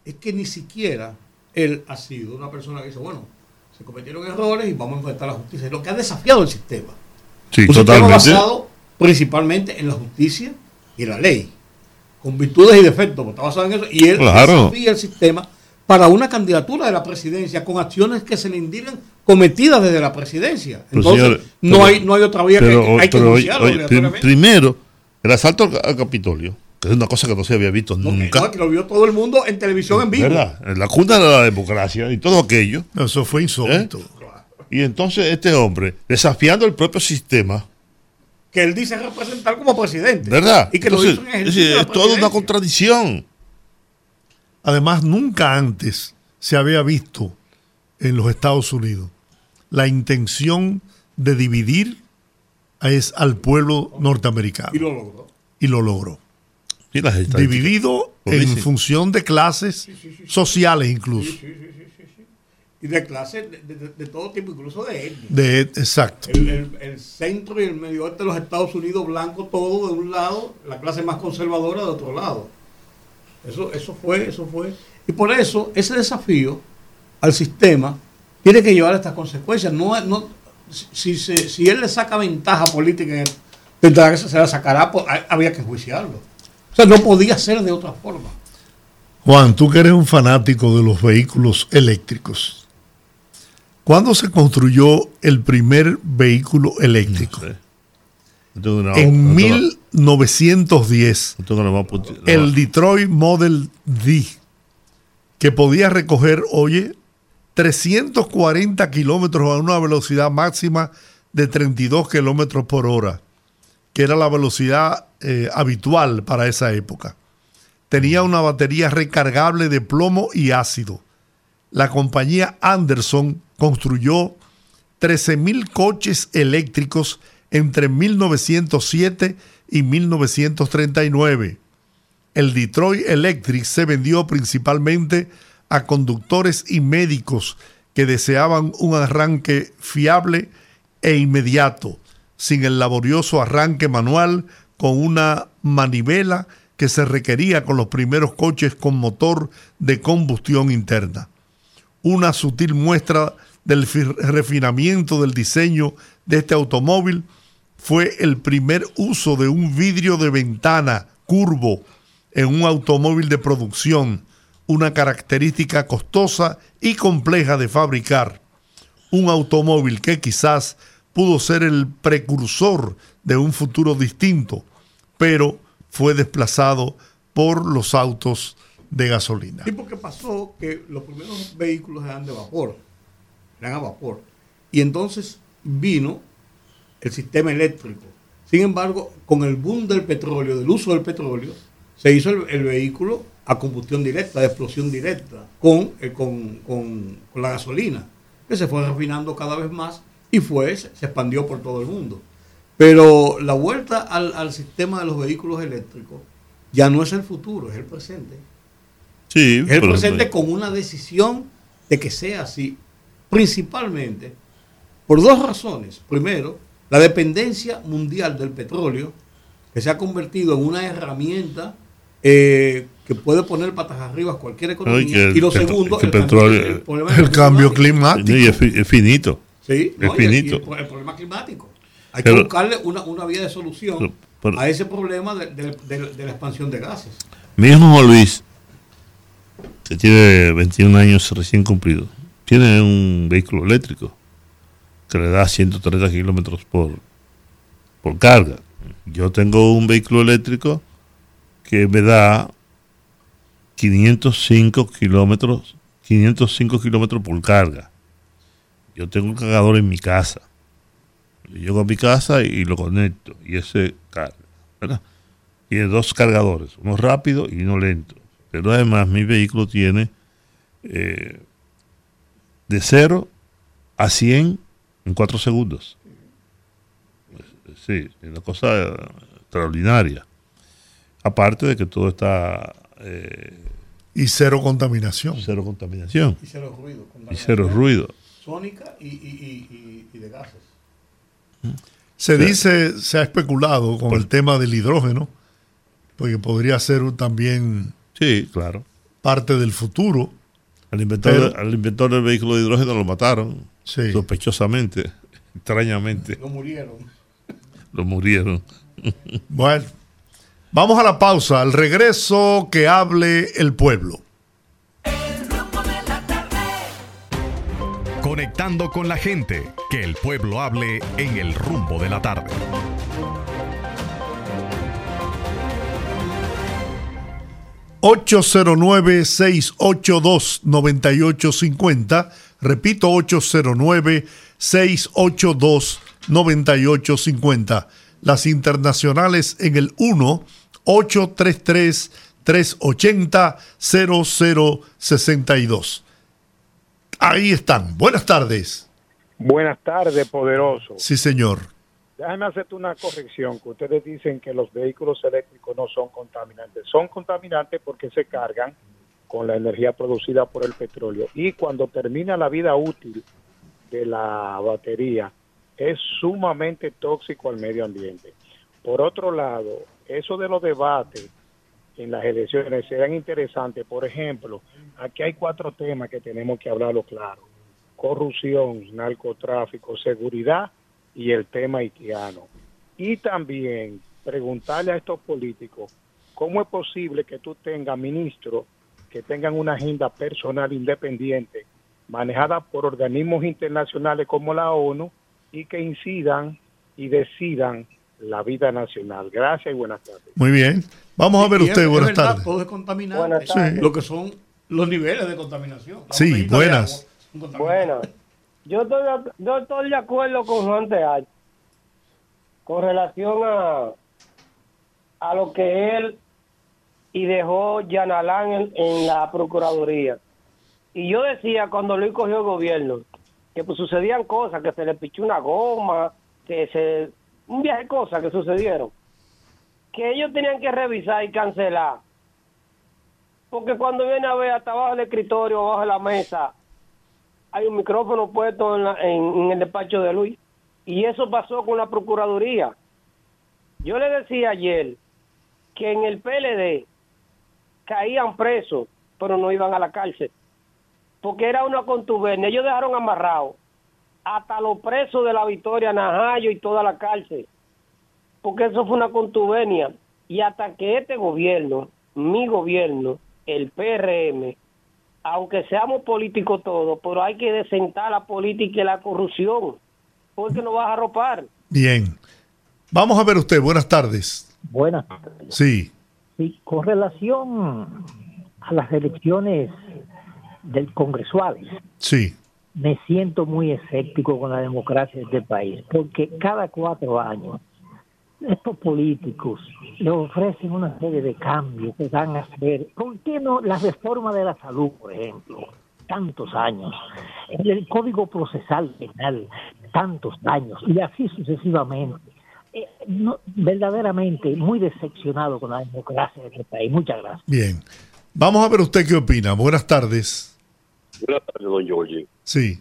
es que ni siquiera él ha sido una persona que dice, bueno, se cometieron errores y vamos a enfrentar la justicia. Lo que ha desafiado el sistema. Sí, un sistema totalmente. basado principalmente en la justicia y la ley, con virtudes y defectos, está basado en eso, y él Claro. desafía el sistema para una candidatura de la presidencia con acciones que se le indican cometidas desde la presidencia. Entonces, no, pero- hay, no hay otra vía pero, que hay que pero, primero, el asalto al, Capitolio, es una cosa que no se había visto No, que- nunca. no, que lo vio todo el mundo en televisión en vivo. ¿Verdad? En la cuna de la democracia y todo aquello. Eso fue insólito. Y entonces este hombre, desafiando el propio sistema, Que él dice representar como presidente. ¿verdad? Y que lo Entonces, hizo en es, decir, es toda una contradicción. Además, nunca antes se había visto en los Estados Unidos la intención de dividir es al pueblo norteamericano. Y lo logró. Y lo logró. Sí, las estadísticas Dividido en función de clases sociales incluso. Y de clase de, de- de todo tipo, incluso de etnia. De, exacto. El, el- el centro y el medio oeste de los Estados Unidos, blanco todo de un lado, la clase más conservadora de otro lado. Eso, eso fue, eso fue. Y por eso, ese desafío al sistema tiene que llevar estas consecuencias. No, no, si, si, se- si él le saca ventaja política, en el- tendrá que se la sacará, pues, había que enjuiciarlo. O sea, no podía ser de otra forma. Juan, tú que eres un fanático de los vehículos eléctricos. ¿Cuándo se construyó el primer vehículo eléctrico? No en no tengo- 1910. no tengo la más puti- la el Detroit Model D, que podía recoger, oye, 340 kilómetros a una velocidad máxima de 32 kilómetros por hora, que era la velocidad eh, habitual para esa época. Tenía una batería recargable de plomo y ácido. La compañía Anderson construyó 13.000 coches eléctricos entre 1907 y 1939. El Detroit Electric se vendió principalmente a conductores y médicos que deseaban un arranque fiable e inmediato, sin el laborioso arranque manual con una manivela que se requería con los primeros coches con motor de combustión interna una sutil muestra del fi- refinamiento del diseño de este automóvil fue el primer uso de un vidrio de ventana curvo en un automóvil de producción, una característica costosa y compleja de fabricar. un automóvil que quizás pudo ser el precursor de un futuro distinto, pero fue desplazado por los autos de gasolina. Sí, porque pasó que los primeros vehículos eran de vapor, eran a vapor. Y entonces vino el sistema eléctrico. Sin embargo, con el boom del petróleo, del uso del petróleo, se hizo el, vehículo a combustión directa, de explosión directa, con, eh, con, con- con la gasolina, que se fue refinando cada vez más y fue, se expandió por todo el mundo. Pero la vuelta al, al sistema de los vehículos eléctricos ya no es el futuro, es el presente. Sí, Es el presente con una decisión de que sea así, principalmente por dos razones. Primero, la dependencia mundial del petróleo, que se ha convertido en una herramienta eh, que puede poner patas arriba a cualquier economía. y lo segundo, el cambio- petróleo- el El cambio climático. Fi- es finito. Sí, no, el- y finito. el, el problema climático. Hay Pero- que buscarle una, una vía de solución Pero- pero- a ese problema de, de- de- de la expansión de gases. Mi hijo Luis, que tiene 21 años recién cumplidos, tiene un vehículo eléctrico que le da 130 kilómetros por, por carga. Yo tengo un vehículo eléctrico que me da 505 kilómetros 505 kilómetros por carga. Yo tengo un cargador en mi casa. Yo llego a mi casa y lo conecto y ese carga. ¿verdad? Tiene dos cargadores, uno rápido y uno lento. Pero además mi vehículo tiene eh, de 0 a 100 en 4 segundos. Sí, es una cosa extraordinaria. Aparte de que todo está... eh, Y cero contaminación. Cero contaminación. Y cero ruido. Y cero ruido. Sónica y, y- y- y- y de gases. Se O sea, dice, se ha especulado con el tema del hidrógeno, porque podría ser también Sí, claro. parte del futuro. Al inventor, Pero- al inventor del vehículo de hidrógeno lo mataron. Sí. Sospechosamente, extrañamente. No murieron. Lo murieron. Bueno, vamos a la pausa. Al regreso, que hable el pueblo. Conectando con la gente, que el pueblo hable en el rumbo de la tarde. ...809-682-9850... ...repito, 809-682-9850... ...las internacionales en el 1-833-380-0062... Ahí están. Buenas tardes. Buenas tardes, poderoso. Sí, señor. Déjame hacerte una corrección, que ustedes dicen que los vehículos eléctricos no son contaminantes. Son contaminantes porque se cargan con la energía producida por el petróleo. Y cuando termina la vida útil de la batería, es sumamente tóxico al medio ambiente. Por otro lado, eso de los debates en las elecciones serán interesantes. Por ejemplo, aquí hay cuatro temas que tenemos que hablarlo claro. Corrupción, narcotráfico, seguridad y el tema haitiano. Y también preguntarle a estos políticos cómo es posible que tú tengas ministros que tengan una agenda personal independiente manejada por organismos internacionales como la ONU y que incidan y decidan la vida nacional. Gracias y buenas tardes. Muy bien. Vamos a ver usted. es Buenas verdad, tardes. Todo es contaminante. Buenas tardes. Lo que son los niveles de contaminación. Sí, buenas. Bueno, yo estoy, de- yo estoy de acuerdo con Juan Teal con relación a, a lo que él y dejó Yanalán en, en la Procuraduría. Y yo decía cuando Luis cogió el gobierno que pues sucedían cosas, que se le pichó una goma, que se... un viaje de cosas que sucedieron, que ellos tenían que revisar y cancelar. Porque cuando viene a ver hasta abajo del escritorio, abajo de la mesa, hay un micrófono puesto en, la- en- el despacho de Luis. Y eso pasó con la Procuraduría. Yo le decía ayer que en el PLD caían presos, pero no iban a la cárcel. Porque era una contubernio. Ellos dejaron amarrados hasta los presos de la Victoria, Najayo y toda la cárcel. Porque eso fue una contubernio. Y hasta que este gobierno, mi gobierno, el PRM, aunque seamos políticos todos, pero hay que desentar la política y la corrupción, porque nos vas a arropar. Bien. Vamos a ver usted. Buenas tardes. Buenas tardes. Sí. Sí, con relación a las elecciones del congresuales, Sí. Me siento muy escéptico con la democracia de este país, porque cada cuatro años estos políticos le ofrecen una serie de cambios que van a hacer. ¿Por qué no la reforma de la salud, por ejemplo? Tantos años. El Código Procesal Penal, tantos años. Y así sucesivamente. Eh, no, verdaderamente muy decepcionado con la democracia de este país. Muchas gracias. Bien. Vamos a ver usted qué opina. Buenas tardes. Buenas tardes, don George. Sí.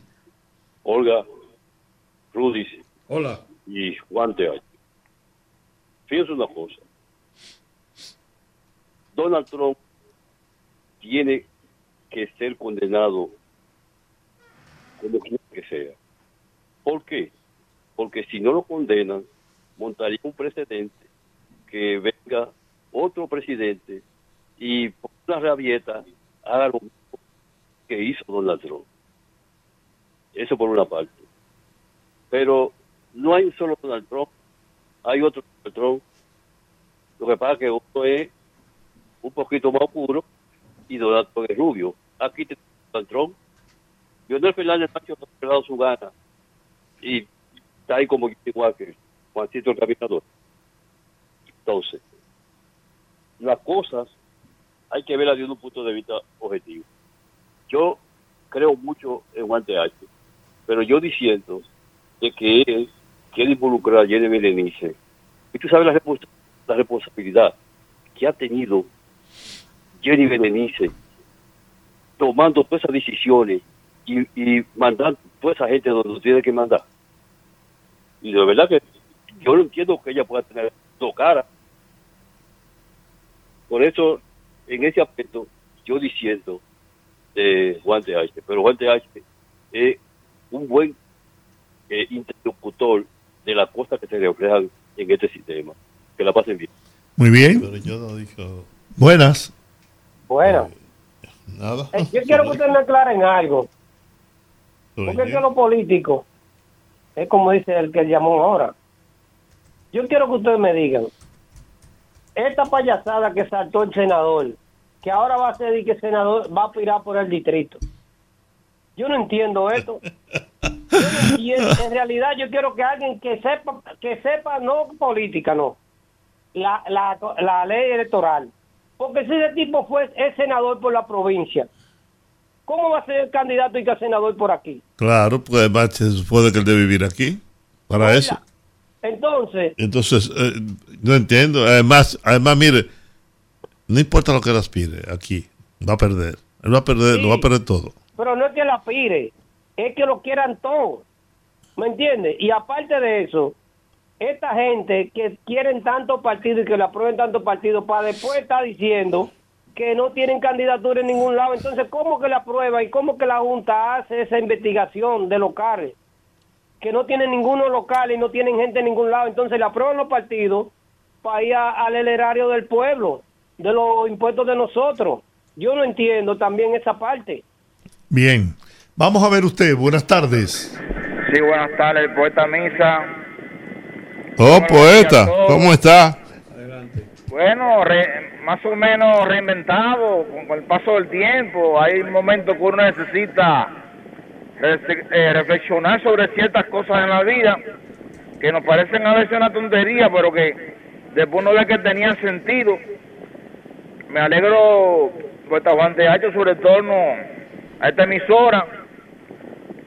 Olga, Rudy Hola. y Juan Teacho. Fíjense una cosa. Donald Trump tiene que ser condenado como quiera que sea. ¿Por qué? Porque si no lo condenan, montaría un precedente que venga otro presidente y por una rabieta haga lo mismo que hizo Donald Trump. Eso por una parte. Pero no hay un solo Donald Trump, hay otro Donald Trump. Lo que pasa es que uno es un poquito más oscuro y Donald Trump es rubio. Aquí te Donald Trump. Leonel Fernández Sánchez ha pegado su gana y está ahí como igual que Juancito el Caminador. Entonces, las cosas hay que verlas desde un punto de vista objetivo. Yo creo mucho en Juan H, pero yo diciendo de que él quiere involucrar a Jenny Berenice. Y tú sabes la, la responsabilidad que ha tenido Jenny Berenice tomando todas esas decisiones y, y mandando toda esa gente donde tiene que mandar. Y de verdad que yo no entiendo que ella pueda tener dos caras. Por eso, en ese aspecto, yo diciendo de Juan de H. Pero Juan de H. es un buen eh, interlocutor de las cosas que se reflejan en este sistema. Que la pasen bien. Muy bien. Pero yo no digo Buenas. Bueno, nada. eh, yo quiero que ustedes me aclaren algo. Porque es que los políticos, es como dice el que llamó ahora. Yo quiero que ustedes me digan, esta payasada que saltó el senador, que ahora va a ser y que el senador va a aspirar por el distrito. Yo no entiendo esto. Yo no entiendo. En realidad yo quiero que alguien que sepa, que sepa no política, no, la, la, la ley electoral. Porque si ese tipo fue es senador por la provincia, ¿cómo va a ser candidato y que senador por aquí? Claro, pues además se supone que él debe vivir aquí. Para eso. Entonces, Entonces, eh, no entiendo. Además, además, mire, no importa lo que él aspire aquí, va a perder. Él va a perder, lo va a perder todo. Pero no es que la aspire, es que lo quieran todo. ¿Me entiendes? Y aparte de eso, esta gente que quieren tantos partidos y que le aprueben tantos partidos para después estar diciendo que no tienen candidatura en ningún lado. Entonces, ¿cómo que la aprueba y cómo que la Junta hace esa investigación de locales? Que no tienen ninguno local y no tienen gente en ningún lado. Entonces, le aprueban los partidos para ir al erario del pueblo, de los impuestos de nosotros. Yo no entiendo también esa parte. Bien. Vamos a ver usted. Buenas tardes. Sí, buenas tardes, poeta Misa. Oh, poeta, ¿cómo está? Bueno, re- más o menos reinventado con, el paso del tiempo. Hay momentos que uno necesita eh, reflexionar sobre ciertas cosas en la vida que nos parecen a veces una tontería, pero que después uno ve que tenían sentido. Me alegro, poeta Juan de Hacho, sobre torno a esta emisora.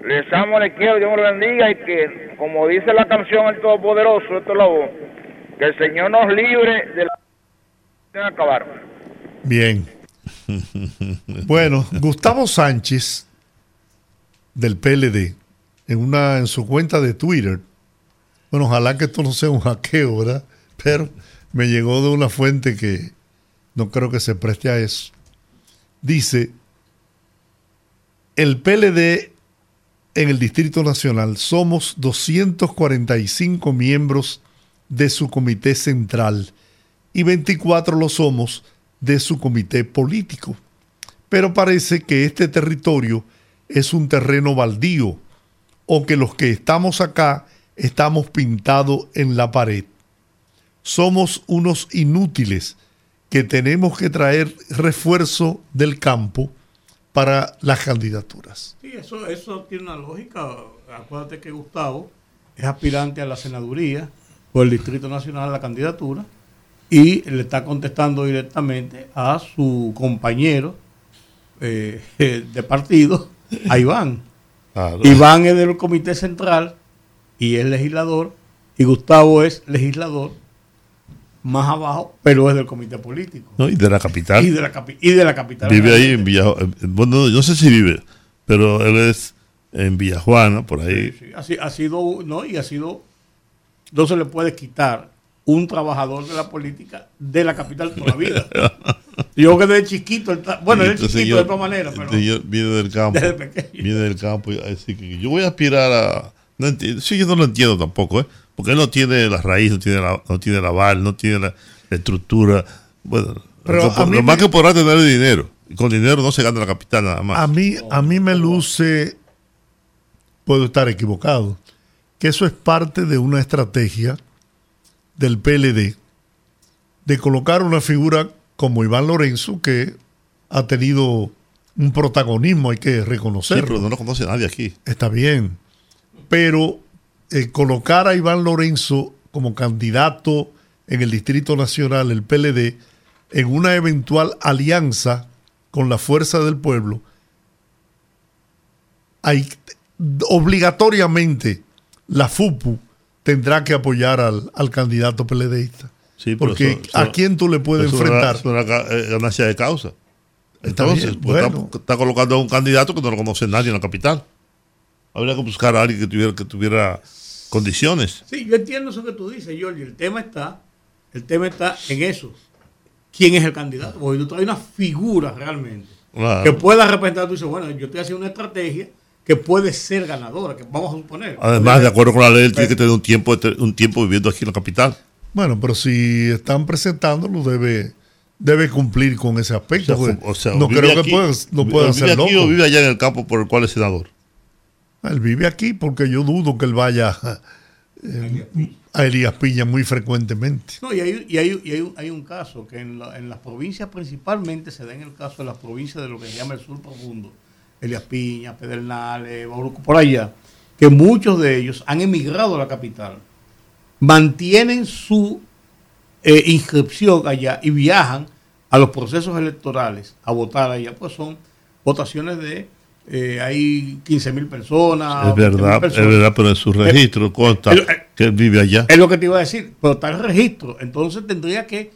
Les amo, les quiero, Dios me lo bendiga y que, como dice la canción El Todopoderoso, esto es la voz, que el Señor nos libre de la de acabar. Bien. Bueno, Gustavo Sánchez del PLD en una en su cuenta de Twitter. Bueno, ojalá que esto no sea un hackeo, ¿verdad? Pero me llegó de una fuente que no creo que se preste a eso. Dice, el PLD en el Distrito Nacional somos 245 miembros de su comité central y 24 lo somos de su comité político. pero parece que este territorio es un terreno baldío o que los que estamos acá estamos pintados en la pared. Somos unos inútiles que tenemos que traer refuerzo del campo para las candidaturas. Sí, eso, eso tiene una lógica. Acuérdate que Gustavo es aspirante a la senaduría por el Distrito Nacional a la candidatura y le está contestando directamente a su compañero eh, de partido, a Iván. Iván es del Comité Central y es legislador y Gustavo es legislador más abajo, pero es del comité político. ¿no? Y de la capital. Y de la, capi- y de la capital. Vive ahí en Villa eh, Bueno, no sé si vive, pero él es en Villajuana, por ahí. Sí, ha, si- ha sido, no, y ha sido, no se le puede quitar un trabajador de la política de la capital toda la vida. Yo que desde chiquito, está- bueno, desde Este chiquito señor- de todas maneras, pero este señor viene del campo. Desde pequeño. Viene del campo y así que yo voy a aspirar a. No enti- sí, yo no lo entiendo tampoco, ¿eh? Porque él no tiene la raíz, no tiene la, no tiene la no tiene la, la estructura. Bueno, Pero lo, más me- que podrá tener es dinero. Y con dinero no se gana la capital nada más. A mí, a mí me luce, puedo estar equivocado, que eso es parte de una estrategia del PLD de colocar una figura como Iván Lorenzo que ha tenido un protagonismo, hay que Sí, reconocerlo. pero no lo conoce nadie aquí. Está bien. Pero eh, colocar a Iván Lorenzo como candidato en el Distrito Nacional, el PLD, en una eventual alianza con la Fuerza del Pueblo, hay, obligatoriamente la FUPU tendrá que apoyar al, al candidato PLDista. Sí, Porque eso- eso- ¿a quién tú le puedes eso es una- enfrentar? Es una, eh, ganancia de causa. Está Entonces, pues, bueno. está, está colocando a un candidato que no lo conoce nadie en la capital. Habría que buscar a alguien que tuviera, que tuviera condiciones. Sí, yo entiendo eso que tú dices, Jorge. El tema está, el tema está en eso. ¿Quién es el candidato? Porque tú traes una figura realmente Claro. que pueda representar. Tú dices, bueno, yo estoy haciendo una estrategia que puede ser ganadora, que vamos a suponer. Además, de acuerdo con la ley, él tiene que tener un tiempo, un tiempo viviendo aquí en la capital. Bueno, pero si están presentándolo, debe, debe cumplir con ese aspecto. O sea, porque o sea, no vive creo aquí- que pueda, no pueda vive ser aquí loco. o vive allá en el campo por el cual es senador. Él vive aquí porque yo dudo que él vaya a Elías Piña muy frecuentemente. No, y hay, y hay, y hay, un, caso que en, la- las provincias principalmente se da en el caso de las provincias de lo que se llama el sur profundo, Elias Piña, Pedernales, Bauruco, por allá, que muchos de ellos han emigrado a la capital, mantienen su eh, inscripción allá y viajan a los procesos electorales a votar allá, pues son votaciones de, eh, hay 15 mil personas. es 20.000 verdad, es verdad, pero en su registro consta eh, que él vive allá. Es lo que te iba a decir, pero está el registro. Entonces tendría que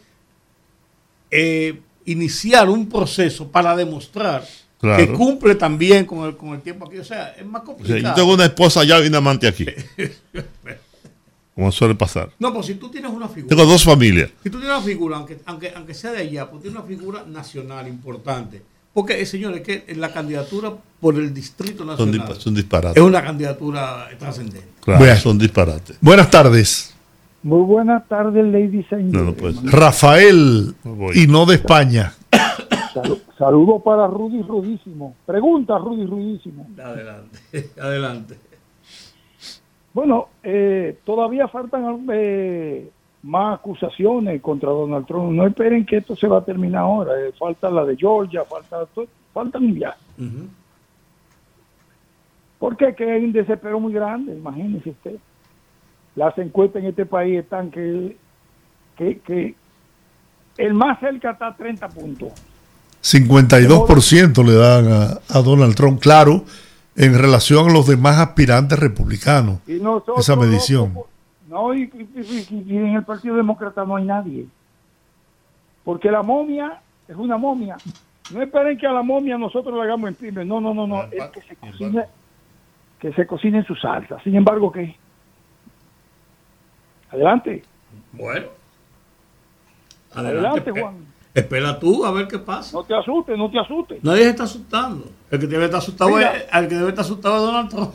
eh, iniciar un proceso para demostrar Claro. que cumple también con el, con el tiempo aquí. O sea, es más O sea, complicado. yo tengo una esposa allá y un amante aquí. como suele pasar. No, pues si tú tienes una figura. Tengo dos familias. Si tú tienes una figura, aunque, aunque, aunque sea de allá, pues tienes una figura nacional importante. Porque, eh, señores, que la candidatura por el Distrito Son, Nacional dispa- son disparates. es una candidatura trascendente. Claro, Bueno. son disparates. Buenas tardes. Muy buenas tardes, No, puede ser. Rafael, y no de España. Salu- Saludos para Rudy Rudísimo. Pregunta, Rudy Rudísimo. Adelante, adelante. Bueno, eh, todavía faltan eh, más acusaciones contra Donald Trump. No esperen que esto se va a terminar ahora. Eh, falta la de Georgia, falta faltan ya. Porque que hay un desespero muy grande, imagínese usted. Las encuestas en este país están que, que, que el más cerca está a 30 puntos. 52% le dan a, a Donald Trump, claro, en relación a los demás aspirantes republicanos. Y nosotros, Esa medición. No, y, y- y- y en el Partido Demócrata no hay nadie. Porque la momia es una momia. No esperen que a la momia nosotros le hagamos imprime. No, no, no, no. Es que se cocine, que se cocine en su salsa. Sin embargo, ¿qué? Adelante. Bueno. Adelante, Juan. Espera tú a ver qué pasa. No te asustes, no te asustes. Nadie se está asustando. El que debe estar asustado Mira. es, el que debe estar asustado es Donald Trump.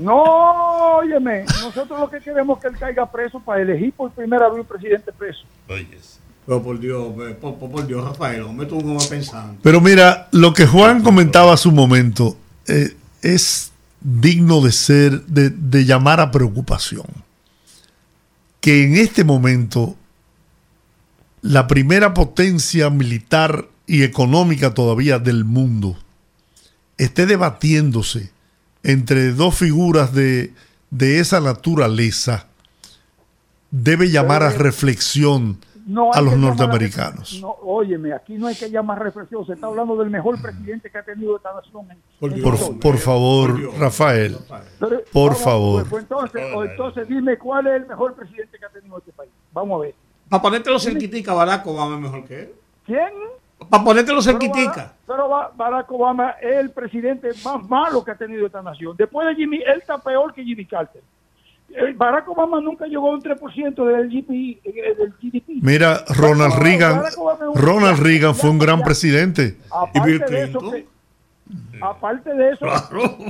No, óyeme, nosotros lo que queremos es que él caiga preso para elegir por primera vez un presidente preso. Pero por Dios, eh, por, por- por Dios, Rafael, hombre, tú no vas pensando. Pero mira, lo que Juan comentaba hace un momento eh, es digno de ser, de, de llamar a preocupación. Que en este momento la primera potencia militar y económica todavía del mundo esté debatiéndose entre dos figuras de, de esa naturaleza debe llamar a reflexión No a los norteamericanos. No, óyeme, aquí no hay que llamar reflexión. Se está hablando del mejor presidente que ha tenido esta nación. en- en Por, favor, Rafael, Pero, por vamos, favor. pues, entonces, o entonces dime cuál es el mejor presidente que ha tenido este país. Vamos a ver. Para ponértelo cerquitica, Barack Obama es mejor que él. ¿Quién? Para ponértelo Pero cerquitica. Barack- Pero Ba- Barack Obama es el presidente más malo que ha tenido esta nación. Después de Jimmy, él está peor que Jimmy Carter. Eh, Barack Obama nunca llegó a un 3% del GDP. eh, del GDP. Mira, Ronald Barack Reagan, Ronald Reagan fue un gran presidente. Aparte de eso, que, aparte de eso,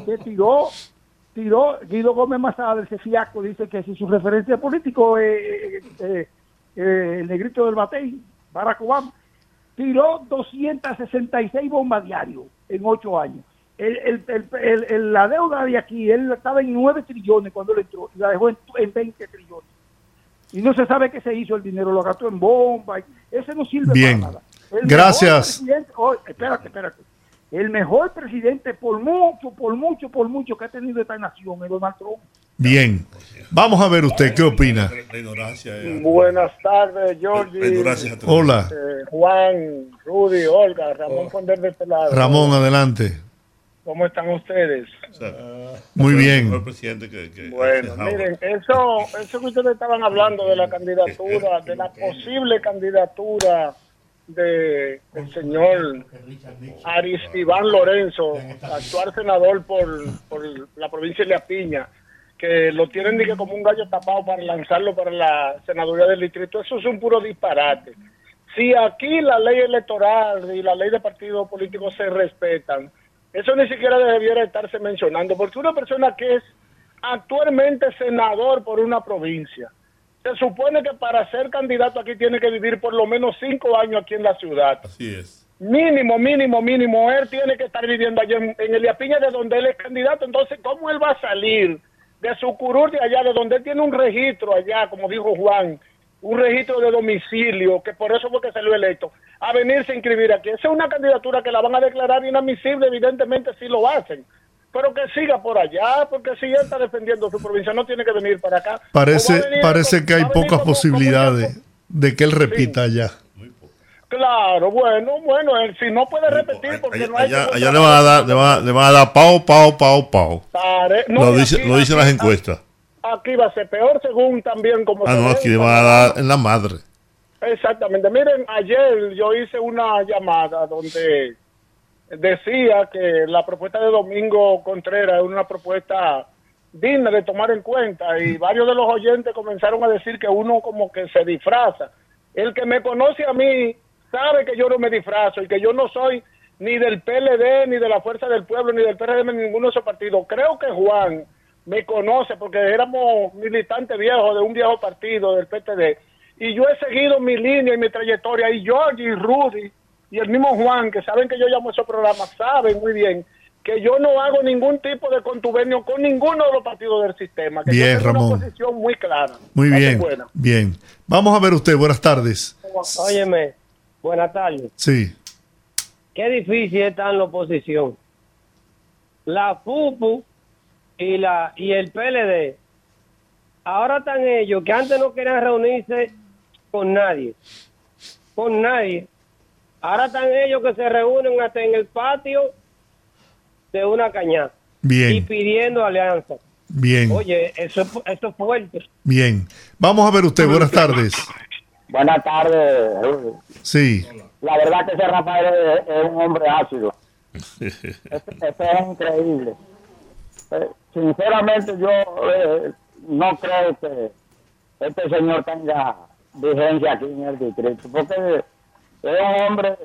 que tiró, tiró Guido Gómez Mazada, ese fiasco, dice que si su referencia político es eh, eh, eh, el negrito del batey, Barack Obama, tiró 266 bombas diarios en ocho años. El, el- el- la deuda de aquí, él estaba en 9 trillones cuando él entró, y la dejó en, en 20 trillones. Y no se sabe qué se hizo el dinero, lo gastó en bombas. Ese no sirve Bien. para nada. El Gracias. oh, espérate, espérate. El mejor presidente por mucho, por mucho, por mucho que ha tenido esta nación es Donald Trump. Bien. Vamos a ver usted qué opina. Buenas tardes, es Hola. Eh, Juan, Rudy, Olga, Ramón Fonder de este lado. Ramón, adelante. ¿Cómo están ustedes? Muy bien. Que, que- Bueno, miren, eso, eso que ustedes estaban hablando de la candidatura, de la posible candidatura de el señor Aris Iván Lorenzo, actual senador por, por la provincia de La Piña, que lo tienen que como un gallo tapado para lanzarlo para la senaduría del distrito, eso es un puro disparate. Si aquí la ley electoral y la ley de partidos políticos se respetan, eso ni siquiera debiera estarse mencionando, porque una persona que es actualmente senador por una provincia, se supone que para ser candidato aquí tiene que vivir por lo menos cinco años aquí en la ciudad. Así es. Mínimo, mínimo, mínimo. Él tiene que estar viviendo allá en, en el Piña de donde él es candidato. Entonces, ¿cómo él va a salir de su curul de allá, de donde él tiene un registro allá, como dijo Juan, un registro de domicilio, que por eso fue que salió electo, a venirse a inscribir aquí? Esa es una candidatura que la van a declarar inadmisible, evidentemente si lo hacen. Pero que siga por allá, porque si él está defendiendo su provincia, no tiene que venir para acá. Parece, venir parece que hay pocas posibilidades de que él repita ya. Claro, bueno, bueno, él si no puede repetir porque no hay Allá, allá le van a dar, le van, a- le van a dar pao, pao, pao, pao. Pare- no, Lo dice, aquí- lo dicen las encuestas. Aquí va a ser peor según también como Ah, no, aquí le van a dar en la madre. Exactamente. Miren, ayer yo hice una llamada donde decía que la propuesta de Domingo Contreras es una propuesta digna de tomar en cuenta y varios de los oyentes comenzaron a decir que uno como que se disfraza. El que me conoce a mí sabe que yo no me disfrazo y que yo no soy ni del PLD, ni de la Fuerza del Pueblo, ni del PRD, ni ninguno de esos partidos. Creo que Juan me conoce porque éramos militantes viejos de un viejo partido, del PTD. Y yo he seguido mi línea y mi trayectoria. Y George y Rudy y el mismo Juan, que saben que yo llamo esos programas, saben muy bien que yo no hago ningún tipo de contubernio con ninguno de los partidos del sistema. Que Bien, yo tengo Ramón. una posición muy clara. Muy bien, buena. bien. Vamos a ver usted, buenas tardes. Óyeme, buenas tardes. Sí, Qué difícil está en la oposición. La FUPU y, la, y el PLD, ahora están ellos que antes no querían reunirse con nadie. Con nadie. Ahora están ellos que se reúnen hasta en el patio de una cañada. Y bien, pidiendo alianza. bien, Oye, eso, es- eso es fuerte. bien. Vamos a ver usted, buenas tardes. Buenas tardes. Sí, La verdad que ese Rafael es, es un hombre ácido. Ese, ese es increíble. Eh, sinceramente yo eh, no creo que este señor tenga vigencia aquí en el distrito, porque es un hombre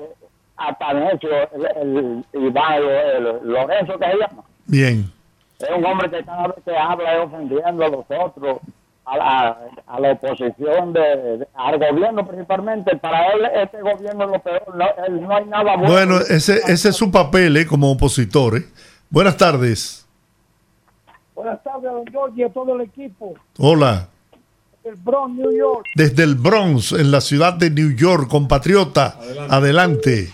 hasta necio, el, el Iván, el Lorenzo que se llama. bien, Es un hombre que cada vez que habla es ofendiendo a los otros a la, a la oposición, de, de- al gobierno principalmente. Para él, este gobierno es lo peor. No, él- no hay nada bueno. Bueno, ese, ese es su papel ¿eh? como opositor. ¿eh? Buenas tardes. Buenas tardes, don George y a todo el equipo Hola. del Bronx, New York. Desde el Bronx, en la ciudad de New York, compatriota. Adelante.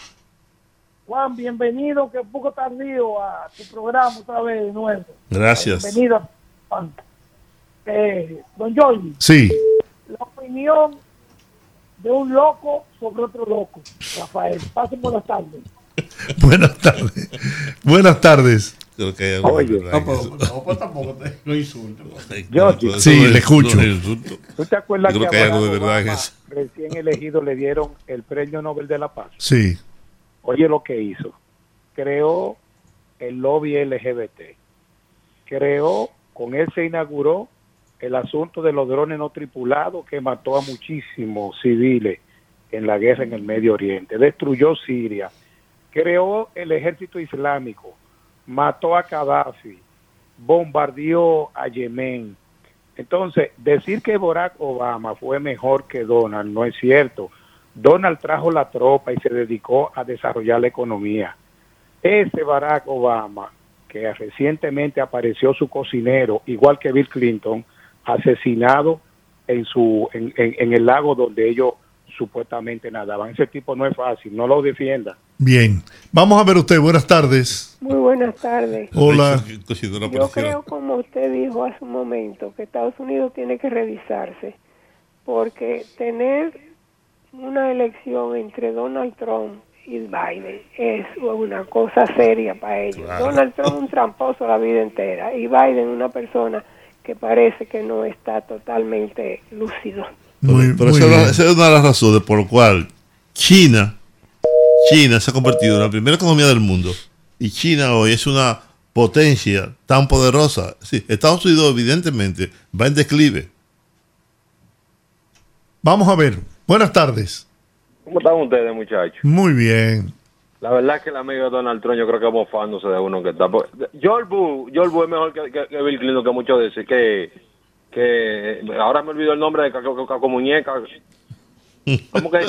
Juan, bienvenido, que un poco tardío a tu programa otra vez de nuevo. Gracias. Bienvenido, Juan. Eh, don George, Sí. la opinión de un loco sobre otro loco. Rafael, pasen buenas tardes. Buenas tardes. Buenas tardes. Oye, No, pero, pues tampoco te lo insultes. George. Sí, le escucho. ¿Tú te acuerdas Yo creo que, que hay a algo de Barack verdad en Obama, eso. recién elegido le dieron el premio Nobel de la Paz? Sí. Oye lo que hizo. Creó el lobby LGBT. Creó, con él se inauguró el asunto de los drones no tripulados que mató a muchísimos civiles en la guerra en el Medio Oriente. Destruyó Siria. Creó el ejército islámico. Mató a Gaddafi. Bombardeó a Yemen. Entonces, decir que Barack Obama fue mejor que Donald no es cierto. Donald trajo la tropa y se dedicó a desarrollar la economía. Ese Barack Obama, que recientemente apareció su cocinero, igual que Bill Clinton, asesinado en su en, en- en el lago donde ellos supuestamente nadaban. Ese tipo no es fácil, no lo defienda. Bien. Vamos a ver usted. Buenas tardes. Muy buenas tardes. Hola. Yo creo, como usted dijo hace un momento, que Estados Unidos tiene que revisarse, porque tener una elección entre Donald Trump y Biden es una cosa seria para ellos. Claro. Donald Trump un tramposo la vida entera y Biden una persona que parece que no está totalmente lúcido. Pero, pero esa, es la- esa es una de las razones por lo cual China, China se ha convertido en la primera economía del mundo y China hoy es una potencia tan poderosa. Sí, Estados Unidos evidentemente va en declive. Vamos a ver. Buenas tardes. ¿Cómo están ustedes, muchachos? Muy bien. La verdad es que el amigo de Donald Trump yo creo que mofándose de uno que está. George Bush, George Bush es mejor que, que- que Bill Clinton, que muchos dicen que, que... Ahora me olvidó el nombre de Caco, Caco Muñeca. ¿Cómo que,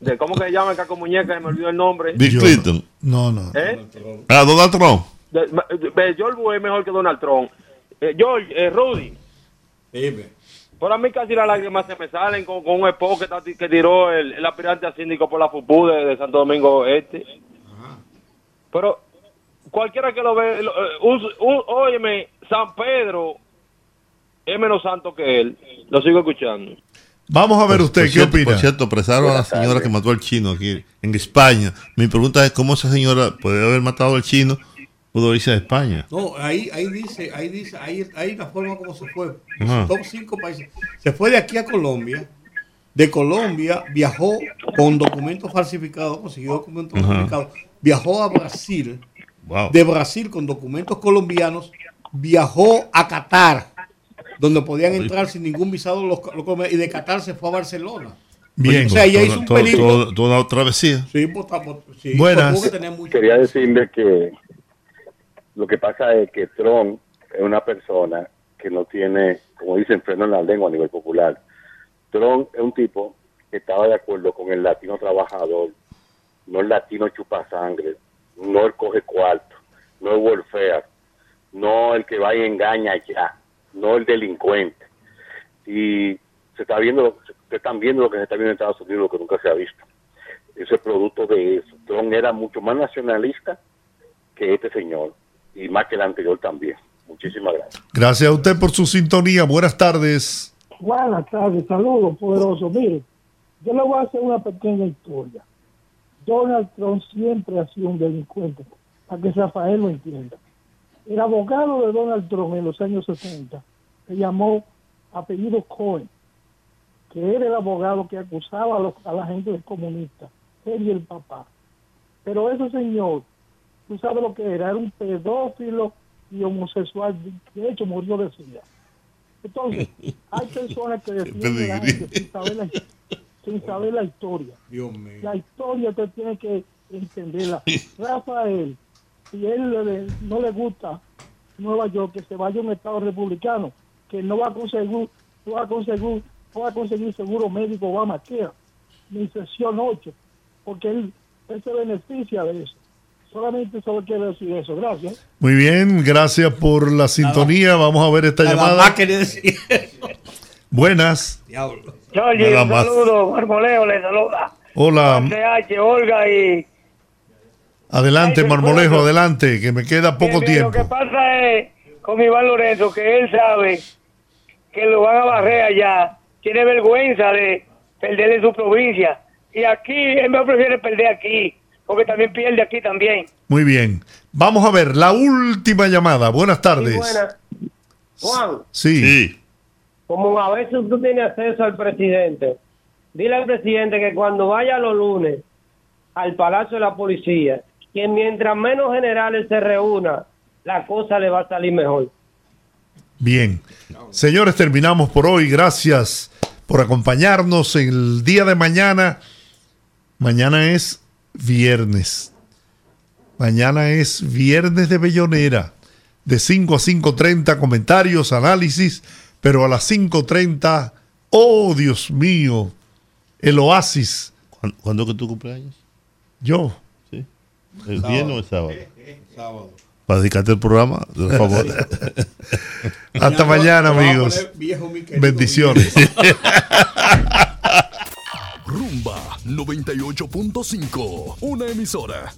de, ¿Cómo que se llama el Caco Muñeca? Me olvidó el nombre. Bill Clinton. No, no. ¿Eh? Ah, Donald Trump. De- de- de- George Bush es mejor que Donald Trump. Eh, George, eh, Rudy. Por a mí casi las lágrimas se me salen con, con un esposo que, está- que tiró el, el aspirante a síndico por la FUPU de, de Santo Domingo Este. Pero cualquiera que lo ve, lo- eh, un- un- óyeme, San Pedro es menos santo que él. Lo sigo escuchando. Vamos a ver usted por qué cierto, opina. Por cierto, apresaron a la Buenas señora que mató al chino aquí en España. Mi pregunta es cómo esa señora puede haber matado al chino, pudo irse a España. No, ahí, ahí dice, ahí dice, ahí hay la forma como se fue. Ajá. Top 5 países. Se fue de aquí a Colombia. De Colombia viajó con documentos falsificados, consiguió documentos Ajá. falsificados. Viajó a Brasil. Wow. De Brasil con documentos colombianos. Viajó a Qatar, donde podían entrar sin ningún visado los, los colombianos, y de Qatar se fue a Barcelona. Bien. O sea, ella hizo un toda- peligro. toda- toda una travesía. Sí, pues, pues, sí, Buenas. tuvo que Quería decirle que lo que pasa es que Trump es una persona que no tiene, como dicen, freno en la lengua a nivel popular. Trump es un tipo que estaba de acuerdo con el latino trabajador, no el latino chupa sangre, no el coge cuarto, no el welfare, no el que va y engaña ya, no el delincuente. Y se está viendo, se están viendo lo que se está viendo en Estados Unidos, lo que nunca se ha visto. Eso es producto de eso. Trump era mucho más nacionalista que este señor y más que el anterior también. Muchísimas gracias. Gracias a usted por su sintonía. Buenas tardes. Buenas tardes, saludos, poderoso. Mire, yo le voy a hacer una pequeña historia. Donald Trump siempre ha sido un delincuente, para que Rafael lo entienda. El abogado de Donald Trump en los años 60 se llamó apellido Cohen, que era el abogado que acusaba a, los- a la gente de comunista, él y el papá. Pero ese señor, tú sabes lo que era, era un pedófilo y homosexual, de hecho murió de sida. Entonces, hay personas que sin saber la, sin saber la historia. Dios mío. La historia te tiene que entenderla. Rafael, si él le- no le gusta Nueva York, que se vaya a un estado republicano, que no va a conseguir tú vas a conseguir, tú vas a conseguir seguro médico Obamacare, mi sesión 8, porque él, él se beneficia de eso. Solamente solo quiero decir eso. Gracias. Muy bien, gracias por la sintonía. Vamos a ver esta Nada llamada. más quería decir eso. Buenas. Diablo. Nada un más. saludo. Marmoleo le saluda. Hola, CH, Olga y... adelante Ay, Marmolejo, adelante, que me queda poco Bien, bien, tiempo. Lo que pasa es con Iván Lorenzo que él sabe que lo van a barrer allá. Tiene vergüenza de perder en su provincia. Y aquí, él me prefiere perder aquí, porque también pierde aquí también. Muy bien. Vamos a ver la última llamada. Buenas Sí, tardes. buena. Juan, Sí. como a veces tú tienes acceso al presidente, dile al presidente que cuando vaya los lunes al Palacio de la Policía, que mientras menos generales se reúnan, la cosa le va a salir mejor. Bien. Señores, terminamos por hoy. Gracias por acompañarnos en el día de mañana. Mañana es viernes. Mañana es viernes de Bellonera. De 5 a 5.30 comentarios, análisis. Pero a las 5.30, oh Dios mío, el oasis. ¿Cuándo, que tu cumpleaños? Yo. ¿Sí? ¿El viernes o el sábado? Sábado. Para dedicarte el programa, por favor. Hasta mañana, amigos. viejo, Bendiciones. Rumba 98.5, una emisora